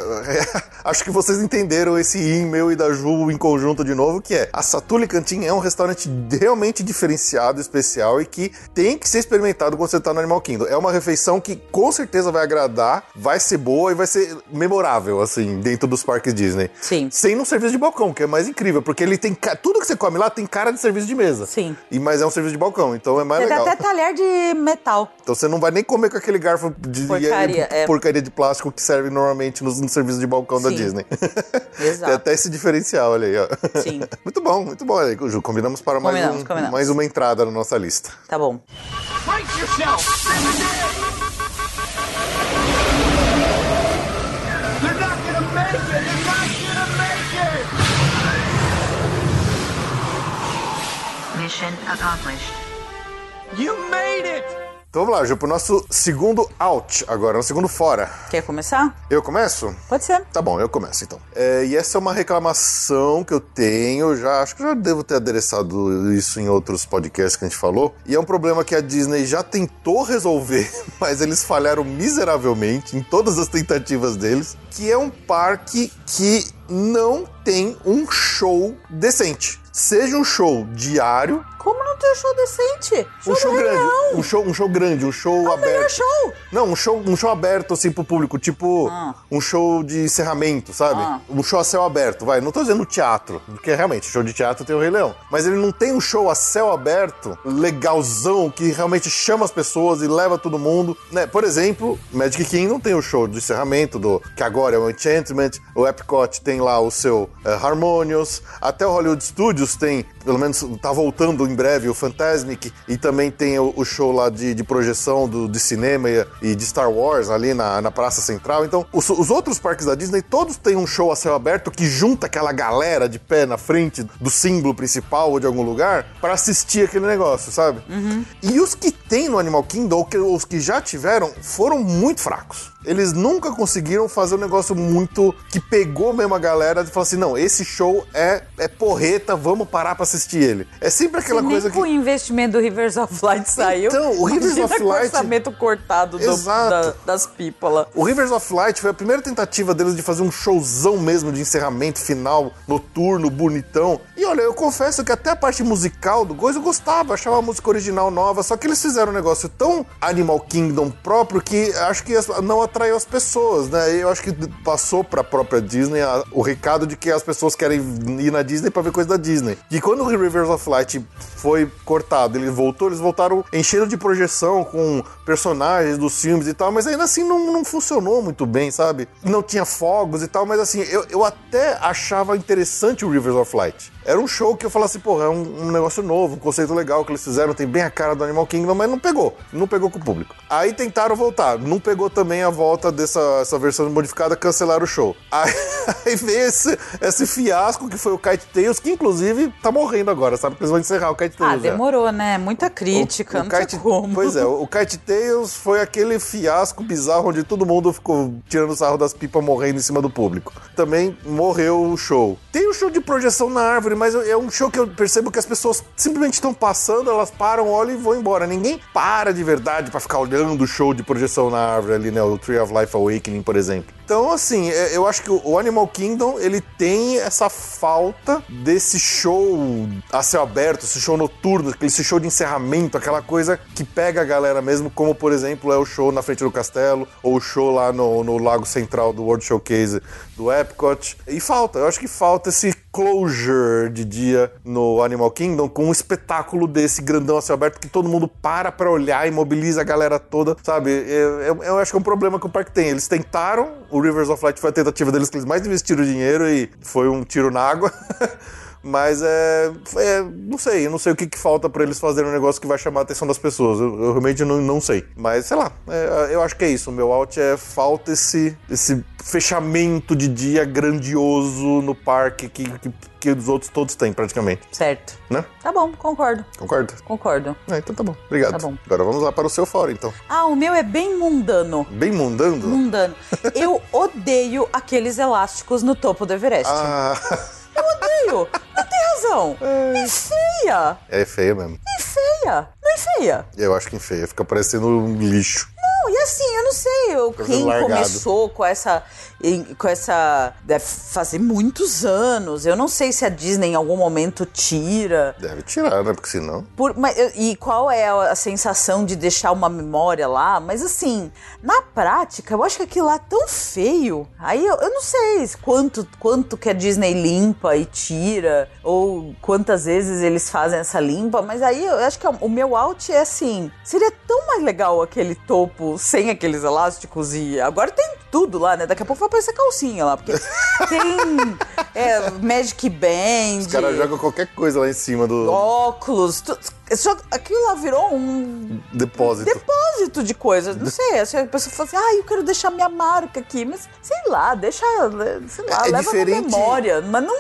acho que vocês entenderam esse in meu e da Ju em conjunto de novo, que é a Satuli Cantin é um restaurante realmente diferenciado, especial e que tem que ser experimentado quando você tá no Animal Kingdom. É uma refeição que com certeza vai agradar, vai ser boa e vai ser memorável, assim, dentro dos parques Disney. Sim. Sem no serviço de balcão, que é mais incrível, porque ele tem. Tudo que você come lá tem cara de serviço de mesa. Sim. E, mas é um serviço de balcão, então é mais Tem legal. até talher de metal. Então você não vai nem comer com aquele garfo de Porcaria, é. porcaria de plástico que serve normalmente nos, no serviço de balcão da Sim. Disney. Exato. Tem até esse diferencial, aí, ó. Sim. Muito bom, muito bom. Olha aí, Ju, combinamos para mais, Combinamos, um- combinamos. mais uma entrada na nossa lista. Tá bom. Brace yourself! Mission accomplished. You made it! Então vamos lá, Ju, pro nosso segundo out agora, no segundo fora. Quer começar? Eu começo? Pode ser. Tá bom, eu começo então. É, e essa é uma reclamação que eu tenho, já acho que já devo ter adereçado isso em outros podcasts que a gente falou. E é um problema que a Disney já tentou resolver, mas eles falharam miseravelmente em todas as tentativas deles, que é um parque que não tem um show decente. Seja um show diário Como não ter um show decente. Um show do Rei grande, Leão. um show, um show grande, um show É o aberto. melhor show. Não, um show, um show aberto assim pro público, tipo Ah. um show de encerramento, sabe? Ah. Um show a céu aberto, vai. Não tô dizendo teatro, porque realmente show de teatro tem o Rei Leão, mas ele não tem um show a céu aberto legalzão que realmente chama as pessoas e leva todo mundo, né? Por exemplo, Magic Kingdom tem o show de encerramento do que agora é o Enchantment, o Epcot tem lá o seu eh, Harmonious, até o Hollywood Studios tem, pelo menos tá voltando em breve o Fantasmic e também tem o, o show lá de, de projeção do, de cinema e, e de Star Wars ali na, na Praça Central. Então, os, os outros parques da Disney todos têm um show a céu aberto que junta aquela galera de pé na frente do símbolo principal ou de algum lugar para assistir aquele negócio, sabe? E os que tem no Animal Kingdom, ou que- os que já tiveram, foram muito fracos. Eles nunca conseguiram fazer um negócio muito que pegou mesmo a galera e falou assim: não, esse show é, é porreta, vamos parar pra assistir ele. É sempre aquela Se coisa nem com o que. investimento do Rivers of Light saiu. Então, o Rivers of com o Light- orçamento cortado do- da- das pípolas. O Rivers of Light foi a primeira tentativa deles de fazer um showzão mesmo de encerramento final, noturno, bonitão. E olha, eu confesso que até a parte musical do coisa eu gostava, achava a música original nova, só que eles fizeram um negócio tão Animal Kingdom próprio que acho que não atraiu as pessoas, né? E eu acho que passou pra própria Disney a- o recado de que as pessoas querem ir na Disney pra ver coisa da Disney. E quando o Rivers of Light foi cortado, ele voltou, eles voltaram enchendo de projeção com personagens dos filmes e tal, mas ainda assim não, não funcionou muito bem, sabe? Não tinha fogos e tal, mas assim, eu, eu até achava interessante o Rivers of Light. Era um show que eu falava assim, porra, é um, um negócio novo, um conceito legal que eles fizeram, tem bem a cara do Animal Kingdom, mas não pegou. Não pegou com o público. Aí tentaram voltar, não pegou também a volta dessa essa versão modificada, cancelaram o show. Aí, aí veio esse, esse fiasco que foi o Kite Tales, que inclusive tá morrendo agora, sabe? Que eles vão encerrar o Kite Ah, Tales. já. demorou, né? Muita crítica, O- o não Kite- como. Pois é, o Kite Tales foi aquele fiasco bizarro onde todo mundo ficou tirando sarro das pipas morrendo em cima do público. Também morreu o show. Tem o show de projeção na árvore, mas é um show que eu percebo que as pessoas simplesmente estão passando, elas param, olham e vão embora. Ninguém para de verdade pra ficar olhando o show de projeção na árvore ali, né? O Tree of Life Awakening, por exemplo. Então, assim, é- eu acho que o Animal Kingdom, ele tem essa falta desse show a céu aberto, esse show noturno, esse show de encerramento, aquela coisa que pega a galera mesmo, como, por exemplo, é o show na frente do castelo, ou o show lá no, no Lago Central do World Showcase do Epcot. E falta, eu acho que falta esse closure de dia no Animal Kingdom com um espetáculo desse grandão a céu aberto que todo mundo para pra olhar e mobiliza a galera toda, sabe? Eu, eu- eu acho que é um problema que o parque tem. Eles tentaram, o Rivers of Light foi a tentativa deles que eles mais investiram dinheiro e foi um tiro na água. Mas é, é, Não sei, eu não sei o que, que falta pra eles fazerem um negócio que vai chamar a atenção das pessoas. Eu, eu realmente não, não sei. Mas sei lá, é, eu acho que é isso. O meu out é falta esse, esse fechamento de dia grandioso no parque que, que, que os outros todos têm, praticamente. Certo. Né? Tá bom, concordo. Concorda? Concordo. É, então tá bom. Obrigado. Tá bom. Agora vamos lá para o seu fora, então. Ah, o meu é bem mundano. Bem mundando? Mundano. Eu odeio aqueles elásticos no topo do Everest. Ah, Eu odeio. Não tem razão. E feia. é feio mesmo. E feia. Não é feia. Eu acho que em feio. Fica parecendo um lixo. Não, e assim, eu não sei eu, quem largado. começou com essa. Com essa. Deve fazer muitos anos. Eu não sei se a Disney em algum momento tira. Deve tirar, né? Porque senão. Por- mas e qual é a, a sensação de deixar uma memória lá? Mas assim, na prática, eu acho que aquilo lá é tão feio. Aí eu, eu não sei quanto, quanto que a Disney limpa e tira, ou quantas vezes eles fazem essa limpa, mas aí eu acho que o meu out é assim: seria tão mais legal aquele topo sem aqueles elásticos e agora tem tudo lá, né? Daqui a pouco vai aparecer calcinha lá, porque tem é, Magic Band. Os caras jogam qualquer coisa lá em cima do óculos. tu- aquilo lá virou um depósito. depósito de coisas. Não sei, assim, a pessoa fala assim, ah, eu quero deixar minha marca aqui. Mas, sei lá, deixa, sei lá, É leva diferente- na memória. Mas não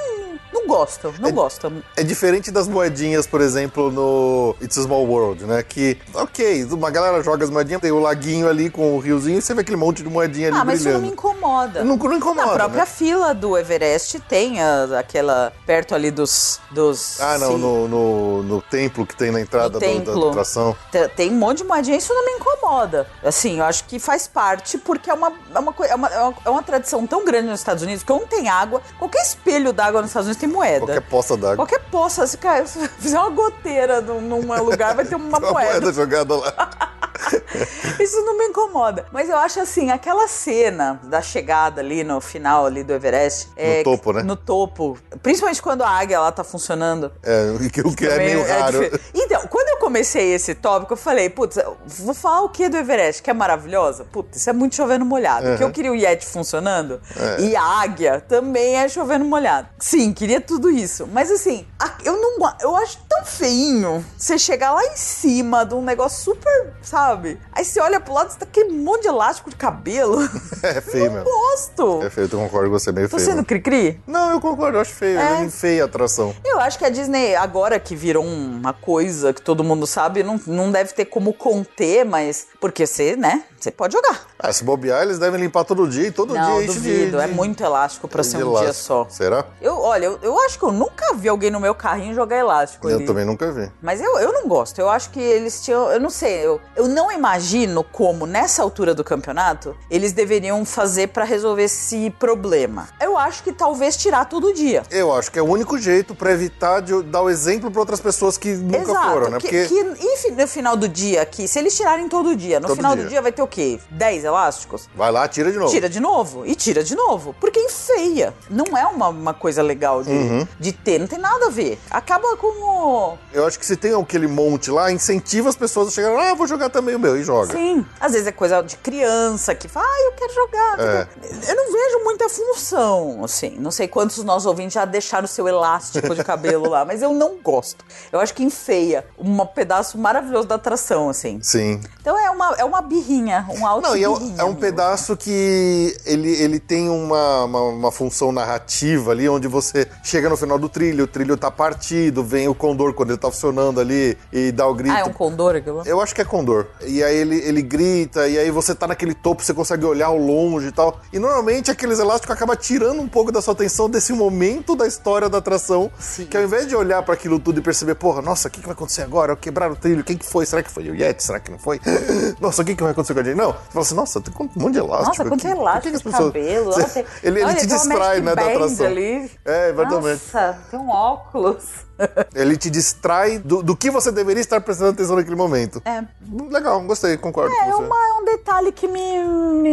gosto, não gosto. É diferente das moedinhas, por exemplo, no It's a Small World, né? Que, ok, uma galera joga as moedinhas, tem o laguinho ali com o riozinho, e você vê aquele monte de moedinha ali Ah, mas isso não brilhando. me incomoda. Não, não incomoda, Na própria né? fila do Everest tem a- aquela, perto ali dos... dos Ah, não, no, no, no templo que tem na entrada do- da atração. Te- Tem um monte de moedinha, isso não me incomoda. Assim, eu acho que faz parte porque é uma, é uma, é uma, é uma, é uma tradição tão grande nos Estados Unidos que onde tem água, qualquer espelho d'água nos Estados Unidos tem moeda. Qualquer poça d'água. Qualquer poça, se, cara, se fizer uma goteira num, num lugar, vai ter uma Uma moeda. moeda jogada lá. Isso não me incomoda. Mas eu acho assim, aquela cena da chegada ali no final ali do Everest. é, topo, né? No topo. Principalmente quando a águia lá tá funcionando. É, o que- é meio raro. diferente. então, quando eu comecei esse tópico, eu falei, putz, vou falar o que do Everest? Que é maravilhosa? Putz, isso é muito chovendo molhado. Porque eu queria o Yeti funcionando É. e a águia também é chovendo molhado. Sim, queria tudo isso. Mas assim, a- eu não eu acho tão feinho você chegar lá em cima de um negócio super, sabe? Aí você olha pro lado, você tá aquele monte de elástico de cabelo. É feio mesmo. gosto. É feio, eu concordo com você, meio Tô feio. sendo mesmo. cri-cri? Não, eu concordo, eu acho feio. É. É. feia a atração. Eu acho que a Disney, agora que virou uma coisa que todo mundo sabe, não, não deve ter como conter, mas. Porque você, né? Você pode jogar. Ah, se bobear, eles devem limpar todo dia e todo não, dia enche de- duvido. de, é muito elástico pra de ser um elástico. dia só. Será? Eu, olha, eu, eu acho que eu nunca vi alguém no meu carrinho jogar elástico Eu ali. também nunca vi. Mas eu, eu não gosto. Eu acho que eles tinham. Eu não sei. Eu, eu não imagino como, nessa altura do campeonato, eles deveriam fazer pra resolver esse problema. Eu acho que talvez tirar todo dia. Eu acho que é o único jeito pra evitar de dar o exemplo pra outras pessoas que nunca Exato. foram, né? Que, Porque que enfim, no final do dia aqui, se eles tirarem todo dia, no Todo final dia. do dia vai ter o quê? 10 elásticos? vai lá, tira de novo. Tira de novo e tira de novo. Porque enfeia. Não é uma, uma coisa legal de, Uhum. de ter, não tem nada a ver. Acaba com o. Eu acho que se tem aquele monte lá, incentiva as pessoas a chegar, ah, vou jogar também o meu, e joga. Sim. Às vezes é coisa de criança que fala, ah, eu quero jogar. É. Eu não vejo muita função, assim. Não sei quantos nossos ouvintes já deixaram o seu elástico de cabelo lá, mas eu não gosto. Eu acho que enfeia um pedaço maravilhoso da atração, assim. Sim. Então é uma, é uma birrinha, um alto Não, e é, um- é um pedaço que ele, ele tem uma, uma, uma função narrativa ali, onde você chega no final do trilho, o trilho tá partido, vem o condor quando ele tá funcionando ali e dá o grito. Ah, é um condor aquilo? Eu acho que é condor. E aí ele, ele grita, e aí você tá naquele topo, você consegue olhar ao longe e tal. E normalmente aqueles elásticos acabam tirando um pouco da sua atenção desse momento da história da atração. Que ao invés de olhar para aquilo tudo e perceber, porra, nossa, o que, que vai acontecer agora? Quebrar o trilho, quem que foi? Será que foi o Yeti? Será que não foi? Nossa, o que, que vai acontecer com a gente? Não. Você fala assim, nossa, tem um monte de elástico. Nossa, quanto elástico que que as de pessoas- cabelo. Você- Nossa, ele ele te uma distrai, né, da atração. Ali. É, exatamente. Nossa, tem um óculos. Ele te distrai do, do que você deveria estar prestando atenção naquele momento. É. Legal, gostei, concordo É, com você. uma, é um detalhe que me,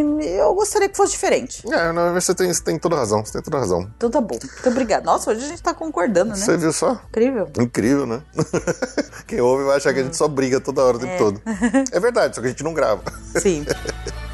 me- Eu gostaria que fosse diferente. É, não, você tem, você tem toda razão, você tem toda razão. Então tá bom. Muito obrigada. Nossa, hoje a gente tá concordando, né? Você viu só? Incrível. Incrível, né? Quem ouve vai achar que a gente só briga toda hora, o tempo todo. É verdade, só que a gente não grava. Sim.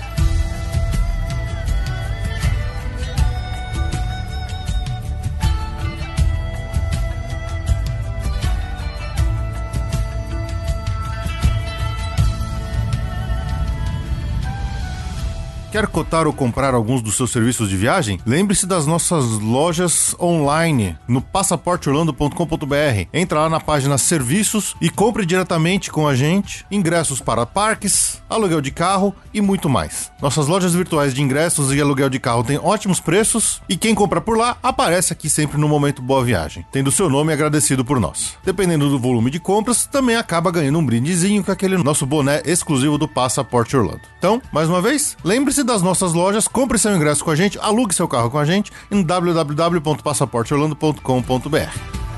Quer cotar ou comprar alguns dos seus serviços de viagem? Lembre-se das nossas lojas online no passaporteorlando.com.br. Entra lá na página Serviços e compre diretamente com a gente ingressos para parques, aluguel de carro e muito mais. Nossas lojas virtuais de ingressos e aluguel de carro têm ótimos preços e quem compra por lá aparece aqui sempre no momento Boa Viagem, tendo seu nome agradecido por nós. Dependendo do volume de compras, também acaba ganhando um brindezinho com aquele nosso boné exclusivo do Passaporte Orlando. Então, mais uma vez, lembre-se das nossas lojas, compre seu ingresso com a gente, alugue seu carro com a gente em www.passaporteorlando.com.br.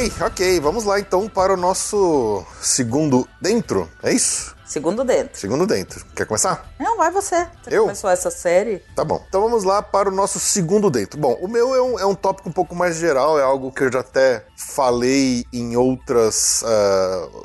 ok, ok, vamos lá então para o nosso segundo dentro, é isso? Segundo dentro. Segundo dentro. Quer começar? Não, vai você. Você Eu? começou essa série. Tá bom. Então vamos lá para o nosso segundo dentro. Bom, o meu é um, é um tópico um pouco mais geral, é algo que eu já até falei em outros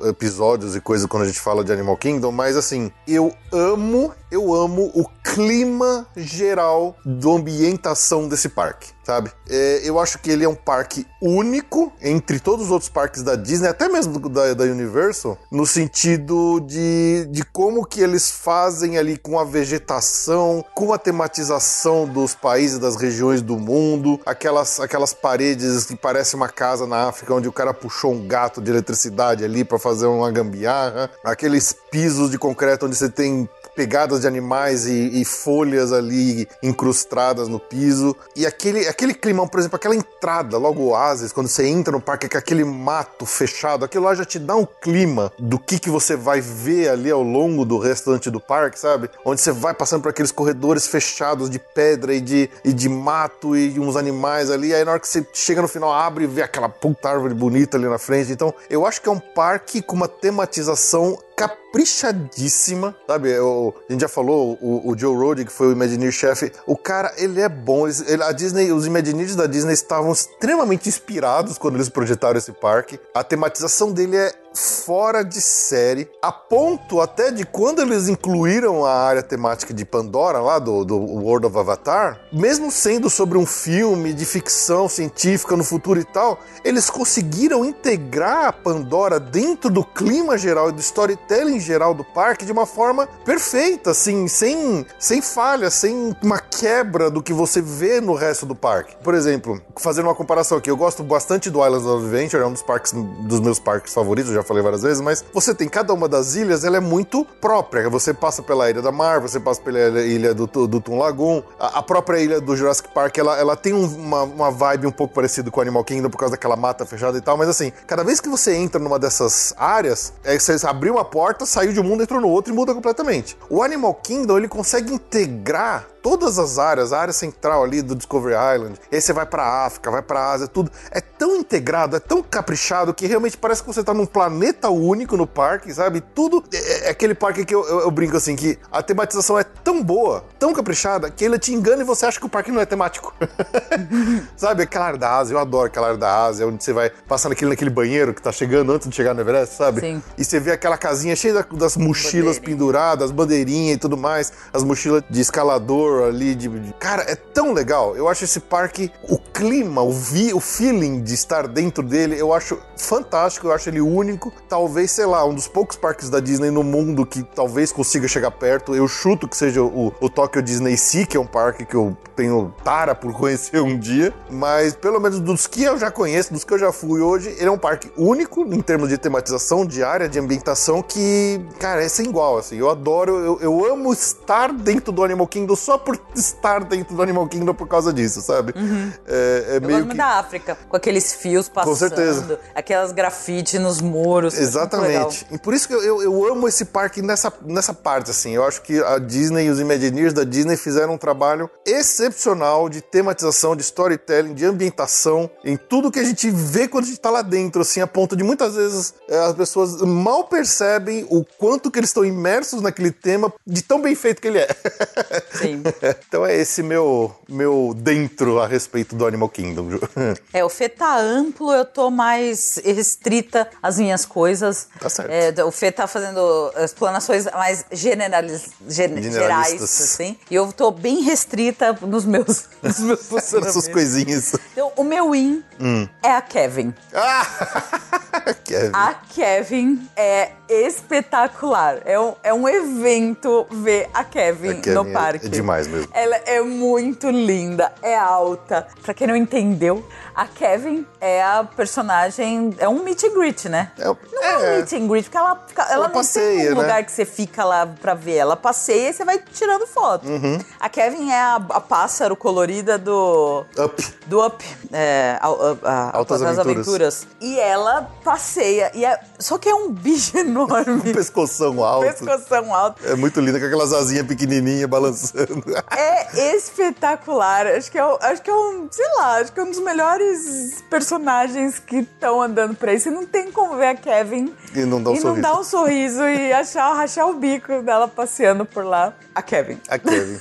episódios e coisas quando a gente fala de Animal Kingdom, mas assim, eu amo, eu amo o clima geral da ambientação desse parque, sabe? É, eu acho que ele é um parque único entre todos os outros parques da Disney, até mesmo da, da Universal, no sentido de, de como que eles fazem ali com a vegetação, com a tematização dos países, das regiões do mundo, aquelas, aquelas paredes que parece uma casa na África onde o cara puxou um gato de eletricidade ali para fazer uma gambiarra, aqueles pisos de concreto onde você tem pegadas de animais e, e folhas ali incrustadas no piso. E aquele, aquele climão, por exemplo, aquela entrada, logo oásis, quando você entra no parque, com aquele mato fechado, aquilo lá já te dá um clima do que, que você vai ver ali ao longo do restante do parque, sabe? Onde você vai passando por aqueles corredores fechados de pedra e de, e de mato e uns animais ali. Aí na hora que você chega no final, abre e vê aquela puta árvore bonita ali na frente. Então, eu acho que é um parque com uma tematização caprichadíssima, sabe? A gente já falou, o, o Joe Rohde, que foi o Imagineer chefe, o cara, ele é bom. Ele- a Disney, os Imagineers da Disney estavam extremamente inspirados quando eles projetaram esse parque. A tematização dele é fora de série, a ponto até de quando eles incluíram a área temática de Pandora lá do, do World of Avatar, mesmo sendo sobre um filme de ficção científica no futuro e tal, eles conseguiram integrar a Pandora dentro do clima geral e do storytelling geral do parque de uma forma perfeita, assim, sem, sem falha, sem uma quebra do que você vê no resto do parque. Por exemplo, fazendo uma comparação aqui, eu gosto bastante do Islands of Adventure, é um dos parques dos meus parques favoritos, já falei várias vezes, mas você tem cada uma das ilhas, ela é muito própria. Você passa pela Ilha da Mar, você passa pela ilha do, do Toon Lagoon, a, a própria ilha do Jurassic Park, ela, ela tem um- uma, uma vibe um pouco parecida com o Animal Kingdom por causa daquela mata fechada e tal, mas assim, cada vez que você entra numa dessas áreas, é, você abriu uma porta, saiu de um mundo, entrou no outro e muda completamente. O Animal Kingdom, ele consegue integrar todas as áreas, a área central ali do Discovery Island, e aí você vai pra África, vai pra Ásia, tudo. É tão integrado, é tão caprichado que realmente parece que você tá num planeta único no parque, sabe? Tudo. É, é aquele parque que eu, eu- eu brinco assim, que a tematização é tão boa, tão caprichada, que ele te engana e você acha que o parque não é temático. sabe? Aquela área da Ásia, eu adoro aquela área da Ásia, onde você vai passando aquele, naquele banheiro que tá chegando antes de chegar no Everest, sabe? Sim. E você vê aquela casinha cheia da- das mochilas penduradas, bandeirinha e tudo mais, as mochilas de escalador ali, de, de- Cara, é tão legal. Eu acho esse parque, o clima, o, vi, o feeling de estar dentro dele, eu acho fantástico, eu acho ele único. Talvez, sei lá, um dos poucos parques da Disney no mundo que talvez consiga chegar perto. Eu chuto que seja o, o Tokyo Disney Sea, que é um parque que eu tenho tara por conhecer um dia. Mas pelo menos dos que eu já conheço, dos que eu já fui hoje, ele é um parque único em termos de tematização, de área, de ambientação, que, cara, é sem igual, assim. Eu adoro, eu, eu amo estar dentro do Animal Kingdom só por estar dentro do Animal Kingdom por causa disso, sabe? É, é Eu meio que... da África, com aqueles fios passando, certeza. aquelas grafite nos muros. Exatamente. E por isso que eu, eu, eu amo esse parque nessa, nessa parte, assim. Eu acho que a Disney e os Imagineers da Disney fizeram um trabalho excepcional de tematização, de storytelling, de ambientação, em tudo que a gente vê quando a gente tá lá dentro, assim, a ponto de muitas vezes eh, as pessoas mal percebem o quanto que eles estão imersos naquele tema, de tão bem feito que ele é. Sim. então é esse meu, meu dentro a respeito do Animal Kingdom. Ju. É, o Fê tá amplo, eu tô mais restrita às minhas coisas. Tá certo. É, o Fê tá fazendo explanações mais generalis, gen- gerais, assim. E eu tô bem restrita nos meus, nos meus Essas funcionamentos. coisinhas. Então, o meu win Hum. é a Kevin. Ah! Kevin. A Kevin é espetacular. É um, é um evento ver a Kevin, A Kevin no é- parque. é demais mesmo. Ela é muito linda, é alta. Pra quem não entendeu, a Kevin é a personagem. É um meet and greet, né? É- não é, um é. meet and greet, porque ela, ela, Ela não passeia, tem um né? lugar que você fica lá pra ver. Ela passeia e você vai tirando foto. Uhum. A Kevin é a, a pássaro colorida do Up. do Up, é, a- a- Altas Altas Aventuras. Aventuras. E ela passeia. E é, só que é um bicho enorme. Pescoção alto. Pescoção alto. É muito linda, com aquelas asinhas pequenininhas balançando. É espetacular. Acho que é, acho que é um, sei lá, acho que é um dos melhores personagens que estão andando por aí. Você não tem como ver a Kevin E não dá um e não sorriso. dar um sorriso e achar, rachar o bico dela passeando por lá. A Kevin. A Kevin.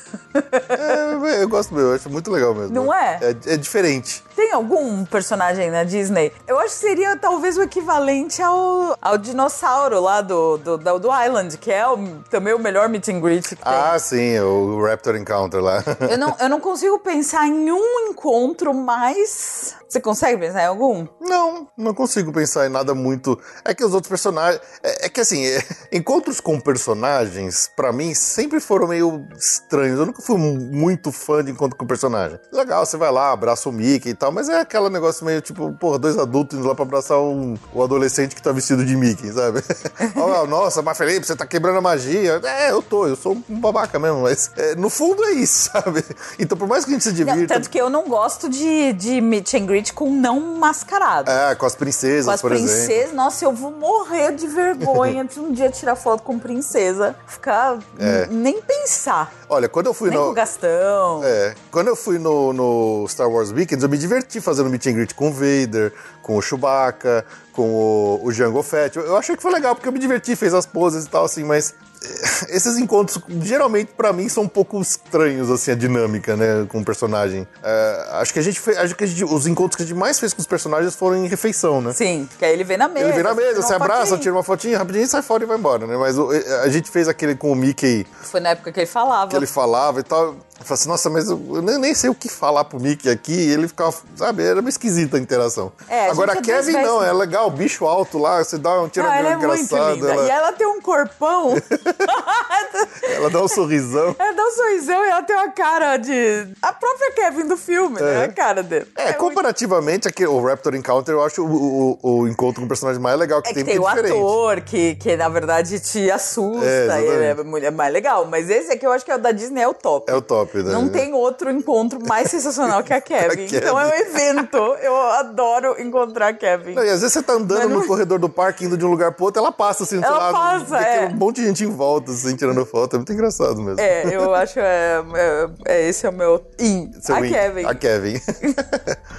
É, eu gosto mesmo, eu acho muito legal mesmo. Não é? É, é diferente. Tem algum personagem na Disney? Eu acho que seria talvez o equivalente ao, ao dinossauro lá do, do, do, do Island, que é o- também o melhor meet and greet que tem. Ah, sim, o Raptor Encounter lá. Eu não, eu não consigo pensar em um encontro mais. Você consegue pensar em algum? Não, não consigo pensar em nada muito. É que os outros personagens. É, é que assim, é, encontros com personagens, pra mim, sempre foram meio estranhos. Eu nunca fui muito fã de encontro com personagem. Legal, você vai lá, abraça o Mickey e tal, mas é aquele negócio meio tipo, porra, dois adultos indo lá pra abraçar um, o adolescente que tá vestido de Mickey, sabe? Ó, Nossa, mas Felipe, você tá quebrando a magia. É, eu tô, eu sou um babaca mesmo, mas é, no fundo é isso, sabe? Então, por mais que a gente se Não, divirta. tanto que eu não gosto de, de meet and greet com não mascarado. É, com as princesas, Com as por exemplo. princesas, nossa, eu vou morrer de vergonha de um dia tirar foto com princesa. Ficar. É. Nem pensar. Olha, quando eu fui Nem no. com o Gastão. É, quando eu fui no, no Star Wars Weekends, eu me diverti fazendo meet and greet com o Vader, com o Chewbacca, com o, o Jango Fett. Eu, achei que foi legal, porque eu me diverti, fez as poses e tal, assim, mas esses encontros, geralmente, pra mim, são um pouco estranhos, assim, a dinâmica, né, com o personagem. É, acho que a gente fez, acho que gente- os encontros que a gente mais fez com os personagens foram em refeição, né? Sim, que aí ele vem na mesa. Ele vem na mesa, você abraça, fotinho. tira uma fotinha, rapidinho, sai fora e vai embora, né? Mas o- a gente fez aquele com o Mickey Foi na época que ele falava. que ele falava e tal. Eu falei assim, nossa, mas eu, nem, nem sei o que falar pro Mickey aqui. E ele ficava, sabe, era meio esquisita a interação. É, a Agora, a é Kevin não, é legal, bicho alto lá, você dá um tiro Ah, ela é muito engraçado. linda. Ela, E ela tem um corpão. ela dá um sorrisão. ela dá um sorrisão e ela tem uma cara de. A própria Kevin do filme, né? É. A cara dele. É, muito- comparativamente, aqui, o Raptor Encounter, eu acho o, o- o encontro com o personagem mais legal que É que tem, tem o é diferente. ator que, que na verdade te assusta, É, é, é mais legal. Mas esse aqui eu acho que é o da Disney, é o top. É o top, né? Não tem outro encontro mais sensacional que a Kevin. Kevin. Então é um evento. Eu adoro encontrar a Kevin. Não, e às vezes você tá andando não- no corredor do parque, indo de um lugar pro outro, ela passa assim Ela lado. passa, tem é. Um monte de gente em volta, assim, tirando foto. É muito engraçado mesmo. É, eu acho é, é, é- esse é o meu in. Seu a win. Kevin. A Kevin.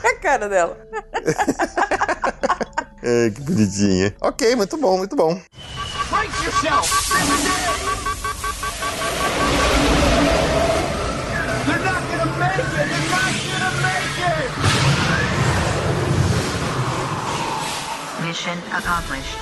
É a cara dela. É, que bonitinha. Ok, muito bom, muito bom. Brace yourself! Accomplished.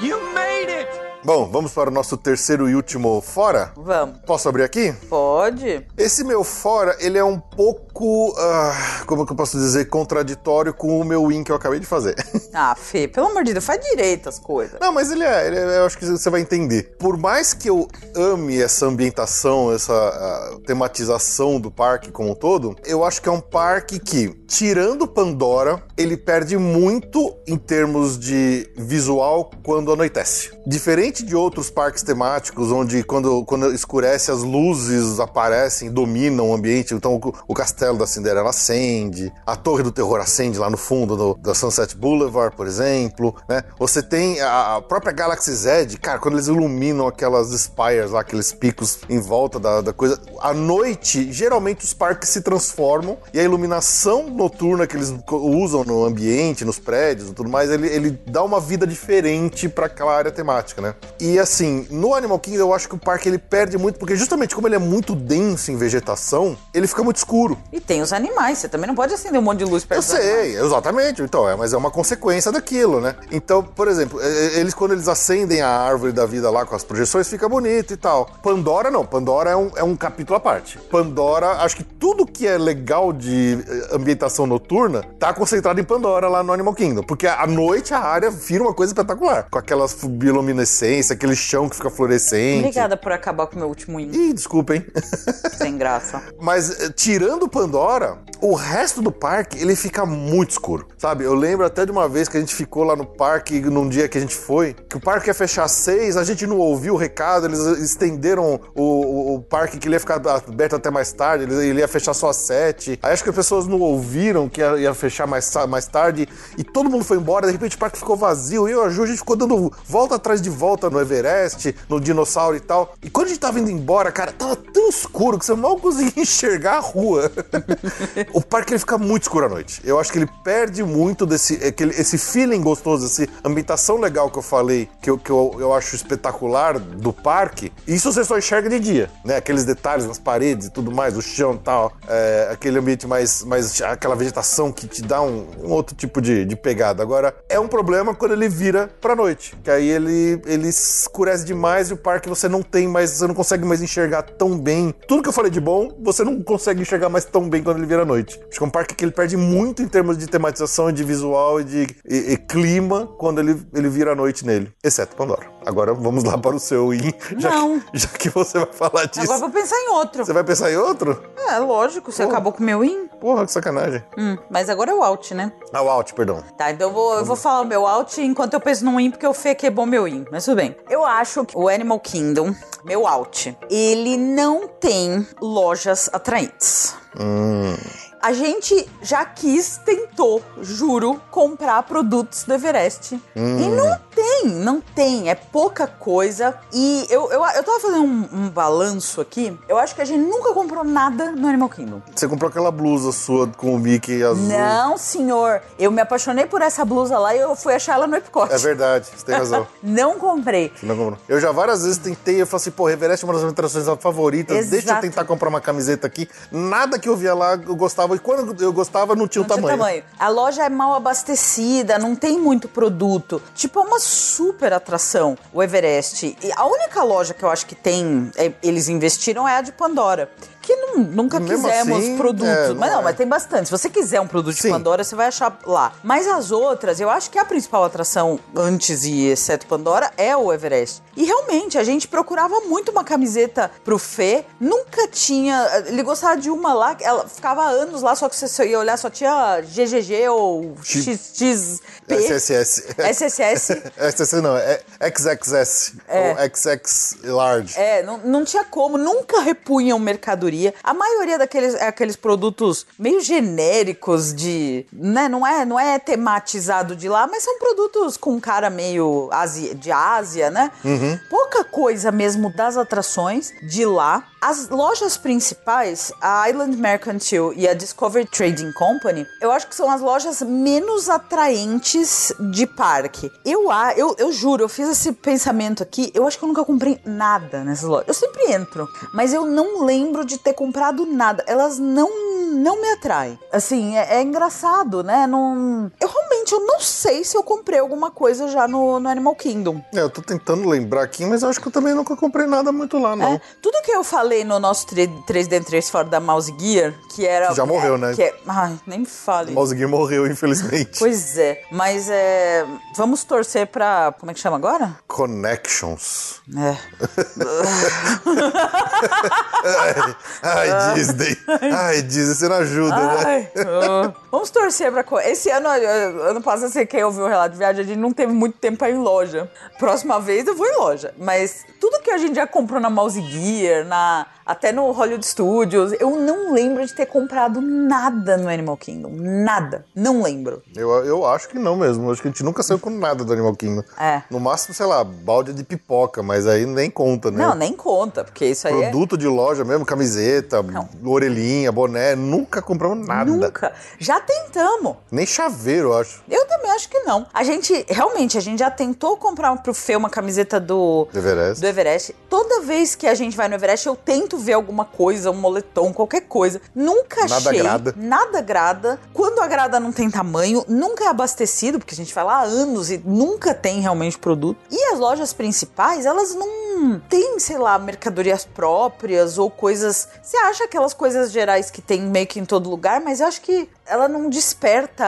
You made it! Bom, vamos para o nosso terceiro e último fora? Vamos. Posso abrir aqui? Pode? Esse meu fora, ele é um pouco, ah, como que eu posso dizer, contraditório com o meu win que eu acabei de fazer. Ah, Fê, pelo amor de Deus, faz direito as coisas. Não, mas ele é, ele é- eu acho que você vai entender. Por mais que eu ame essa ambientação, essa tematização do parque como um todo, eu acho que é um parque que, tirando Pandora, ele perde muito em termos de visual quando anoitece. Diferente de outros parques temáticos, onde quando, quando escurece as luzes aparecem, dominam o ambiente. Então o, o castelo da Cinderela acende, a Torre do Terror acende lá no fundo do, da Sunset Boulevard, por exemplo. Né? Você tem a, a própria Galaxy Z, cara, quando eles iluminam aquelas spires lá, aqueles picos em volta da, da coisa. À noite, geralmente os parques se transformam e a iluminação noturna que eles usam no ambiente, nos prédios e tudo mais, ele, ele dá uma vida diferente para aquela área temática, né? E assim, no Animal Kingdom eu acho que o parque ele perde muito, porque justamente como ele é muito denso em vegetação, ele fica muito escuro. E tem os animais, você também não pode acender um monte de luz perto Eu sei, exatamente. Então, é, mas é uma consequência daquilo, né? Então, por exemplo, eles quando eles acendem a árvore da vida lá com as projeções, fica bonito e tal. Pandora não, Pandora é um, é um capítulo à parte. Pandora, acho que tudo que é legal de eh, ambientação noturna tá concentrado em Pandora lá no Animal Kingdom. Porque à noite a área vira uma coisa espetacular. Com aquelas aquele chão que fica fluorescente. Obrigada por acabar com o meu último hino. Ih, desculpa, hein? Sem graça. Mas eh, tirando Pandora, o resto do parque ele fica muito escuro, sabe? Eu lembro até de uma vez que a gente ficou lá no parque num dia que a gente foi, que o parque ia fechar às seis, a gente não ouviu o recado, eles estenderam o, o- o parque que ele ia ficar aberto até mais tarde, ele, ele ia fechar só às sete. Aí acho que as pessoas não ouviram que ia, ia fechar mais, mais tarde e todo mundo foi embora, de repente o parque ficou vazio. E eu e a Ju, a gente ficou dando volta atrás de volta no Everest, no dinossauro e tal. E quando a gente tava indo embora, cara, tava tão escuro que você mal conseguia enxergar a rua. O parque ele fica muito escuro à noite. Eu acho que ele perde muito desse aquele, esse feeling gostoso, essa ambientação legal que eu falei, que, eu, que eu, eu acho espetacular do parque. Isso você só enxerga de dia, né? Aqueles detalhes nas paredes e tudo mais, o chão e tal, é, aquele ambiente mais, mais. aquela vegetação que te dá um, um outro tipo de, de pegada. Agora, é um problema quando ele vira pra noite, que aí ele, ele escurece demais e o parque você não tem mais, você não consegue mais enxergar tão bem. Tudo que eu falei de bom, você não consegue enxergar mais tão bem quando ele vira noite. Acho que é um parque que ele perde muito em termos de tematização, de visual e de e- e clima quando ele, ele vira noite nele, exceto Pandora. Agora vamos lá para o seu in, já, Não. Que, já que você vai falar disso. Agora vou pensar em outro. Você vai pensar em outro? É, lógico, você acabou com o meu in. Porra, que sacanagem. Hum, mas agora é o out, né? Ah, o out, perdão. Tá, então eu vou, eu vou falar o meu out enquanto eu penso num in, porque o Fê quebrou meu in. Mas tudo bem. Eu acho que o Animal Kingdom, meu out, ele não tem lojas atraentes. A gente já quis, tentou, juro, comprar produtos do Everest. E não tem, não tem. É pouca coisa. E eu, eu, eu tava fazendo um, um balanço aqui. Eu acho que a gente nunca comprou nada no Animal Kingdom. Você comprou aquela blusa sua com o Mickey azul. Não, senhor. Eu me apaixonei por essa blusa lá e eu fui achar ela no Epcot. É verdade, você tem razão. Não comprei. Você não comprou. Eu já várias vezes tentei, eu falei assim, pô, Everest é uma das minhas atrações favoritas, deixa eu Exato. tentar comprar uma camiseta aqui. Nada que eu via lá eu gostava, e quando eu gostava não tinha Não o tinha tamanho. tamanho. A loja é mal abastecida, não tem muito produto. Tipo, é uma super atração, o Everest. E a única loja que eu acho que tem, é, eles investiram é a de Pandora. Que não- nunca Mesmo quisemos assim, produtos. é, não mas não, é. mas tem bastante. Se você quiser um produto de Sim. Pandora, você vai achar lá. Mas as outras, eu acho que a principal atração, antes e exceto Pandora, é o Everest. E realmente, a gente procurava muito uma camiseta pro Fê. Nunca tinha. Ele gostava de uma lá, ela ficava anos lá, só que você ia olhar, só tinha GGG ou XXP. SSS. SSS. SSS não, é XXS. É. Ou XX Large. É, não, não tinha como, nunca repunham mercadoria. A maioria daqueles é aqueles produtos meio genéricos de, né, não é, não é tematizado de lá, mas são produtos com cara meio Ásia, de Ásia, né? Pouca coisa mesmo das atrações de lá. As lojas principais, a Island Mercantile e a Discovery Trading Company, eu acho que são as lojas menos atraentes de parque. Eu, a- eu, eu juro, eu fiz esse pensamento aqui, eu acho que eu nunca comprei nada nessas lojas. Eu sempre entro, mas eu não lembro de ter comprado nada. Elas não não me atraem. Assim, é, é engraçado, né? Não, eu realmente eu não sei se eu comprei alguma coisa já no, no Animal Kingdom. É, eu tô tentando lembrar aqui, mas eu acho que eu também nunca comprei nada muito lá, não. É, tudo que eu falei no nosso 3D3 fora da Mouse Gear, que era. Já morreu, é, né? É, ai, nem fale. O Mouse Gear morreu, infelizmente. Pois é, mas é. Vamos torcer pra. Como é que chama agora? Connections. É. Ai, Disney. Ai, Disney, você não ajuda, né? Ai, oh. Vamos torcer pra. Esse ano, eh, ano passado, você quer ouvir o relato de viagem, a gente não teve muito tempo pra ir em loja. Próxima vez eu vou em loja. Mas tudo que a gente já comprou na Mouse Gear, na, até no Hollywood Studios, eu não lembro de ter comprado nada no Animal Kingdom. Nada. Não lembro. Eu, eu acho que não mesmo. Eu acho que a gente nunca saiu com nada do Animal Kingdom. É. No máximo, sei lá, balde de pipoca, mas aí nem conta, né? Não, nem conta, porque isso aí é. Produto de loja mesmo, camiseta, orelhinha, boné, nunca compramos nada. Nunca. Já tentamos. Nem chaveiro, eu acho. Eu também acho que não. A gente, realmente, a gente já tentou comprar pro Fê uma camiseta do, Do Everest. do Everest. Toda vez que a gente vai no Everest, eu tento ver alguma coisa, um moletom, qualquer coisa. Nunca Nada achei. agrada. Nada agrada. Quando agrada não tem tamanho, nunca é abastecido, porque a gente vai lá há anos e nunca tem realmente produto. E as lojas principais, elas não têm, sei lá, mercadorias próprias ou coisas. Você acha aquelas coisas gerais que tem meio que em todo lugar, mas eu acho que ela não desperta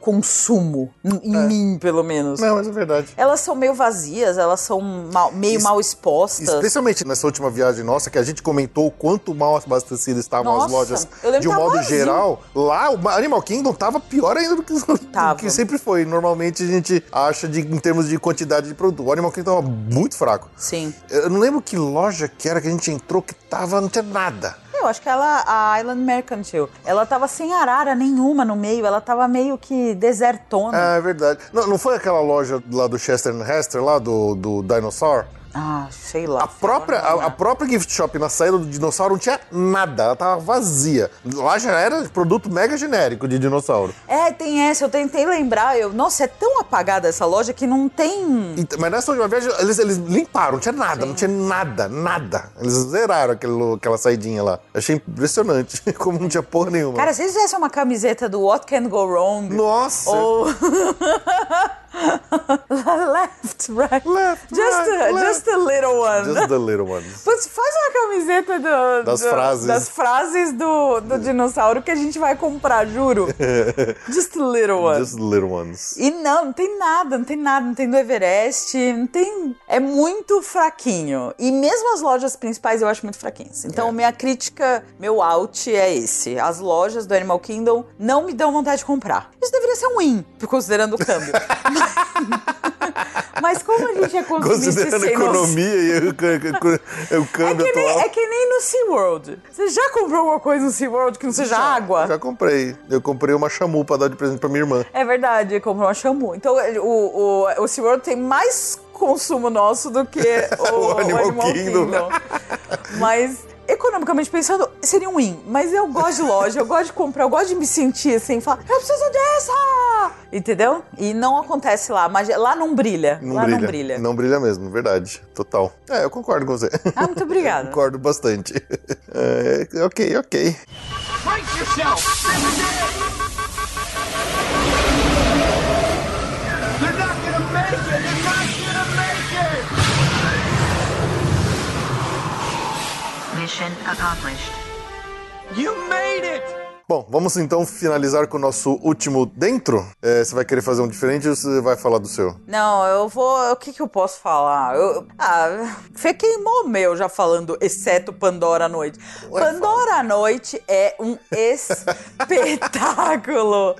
consumo, em em mim, pelo menos. Não, mas é verdade. Elas são meio vazias, elas são mal- meio Es- mal expostas. Especialmente nessa última viagem nossa, que a gente comentou o quanto mal abastecidas estavam as Nossa, lojas eu lembro de um modo vazio. geral. Lá, o Animal Kingdom tava pior ainda do que, do que sempre foi. Normalmente a gente acha de, em termos de quantidade de produto. O Animal Kingdom tava muito fraco. Sim. Eu não lembro que loja que era que a gente entrou que tava, não tinha nada. Eu acho que ela, a Island Mercantile, ela tava sem arara nenhuma no meio, ela tava meio que desertona. Ah, é verdade. Não, não foi aquela loja lá do Chester and Hester, lá do, do Dinosaur? Ah, sei lá. A própria, a, a própria gift shop na saída do dinossauro não tinha nada, ela tava vazia. Lá já era produto mega genérico de dinossauro. É, tem essa, eu tentei lembrar. Eu, nossa, é tão apagada essa loja que não tem. E- mas nessa última viagem, eles, eles limparam, não tinha nada, não tinha nada, nada. Eles zeraram aquele, aquela saidinha lá. Achei impressionante, como não tinha porra nenhuma. Cara, se eles fizessem uma camiseta do What Can Go Wrong. Nossa! Ou. left, right. Left, just, right, a, left. just a little one. Just the little ones. Putz, faz uma camiseta do- Das do- frases. das frases do, do dinossauro que a gente vai comprar, juro. Just a little one. Just the little ones. E não, não tem nada, não tem nada, não tem do Everest, não tem. É muito fraquinho. E mesmo as lojas principais eu acho muito fraquinhas. Então, É. minha crítica, meu out é esse. As lojas do Animal Kingdom não me dão vontade de comprar. Isso deveria ser um win, considerando o câmbio. Mas como a gente é consumista Considerando a economia e o, c- o É câmbio que, nem, é que nem no SeaWorld. Você já comprou alguma coisa no SeaWorld que não seja água? Já comprei. Eu comprei uma chamu pra dar de presente pra minha irmã. É verdade, comprou uma Shamu. Então o, o, o SeaWorld tem mais consumo nosso do que o, O Animal Animal Kingdom. Kingdom. Mas, economicamente pensando, seria um win. Mas eu gosto de loja, eu gosto de comprar, eu gosto de me sentir assim, falar, eu preciso dessa! Entendeu? E não acontece lá, mas lá não brilha. Não lá brilha. não brilha. Não brilha mesmo, verdade. Total. É, eu concordo com você. Ah, muito obrigada. concordo bastante. É, ok, ok. Brace yourself! Mission accomplished. You made it! Bom, vamos então finalizar com o nosso último dentro. É, você vai querer fazer um diferente ou você vai falar do seu? Não, eu vou. O que, que eu posso falar? Eu, ah, Fê queimou o meu já falando, exceto Pandora à Noite. Pandora à Noite é um espetáculo.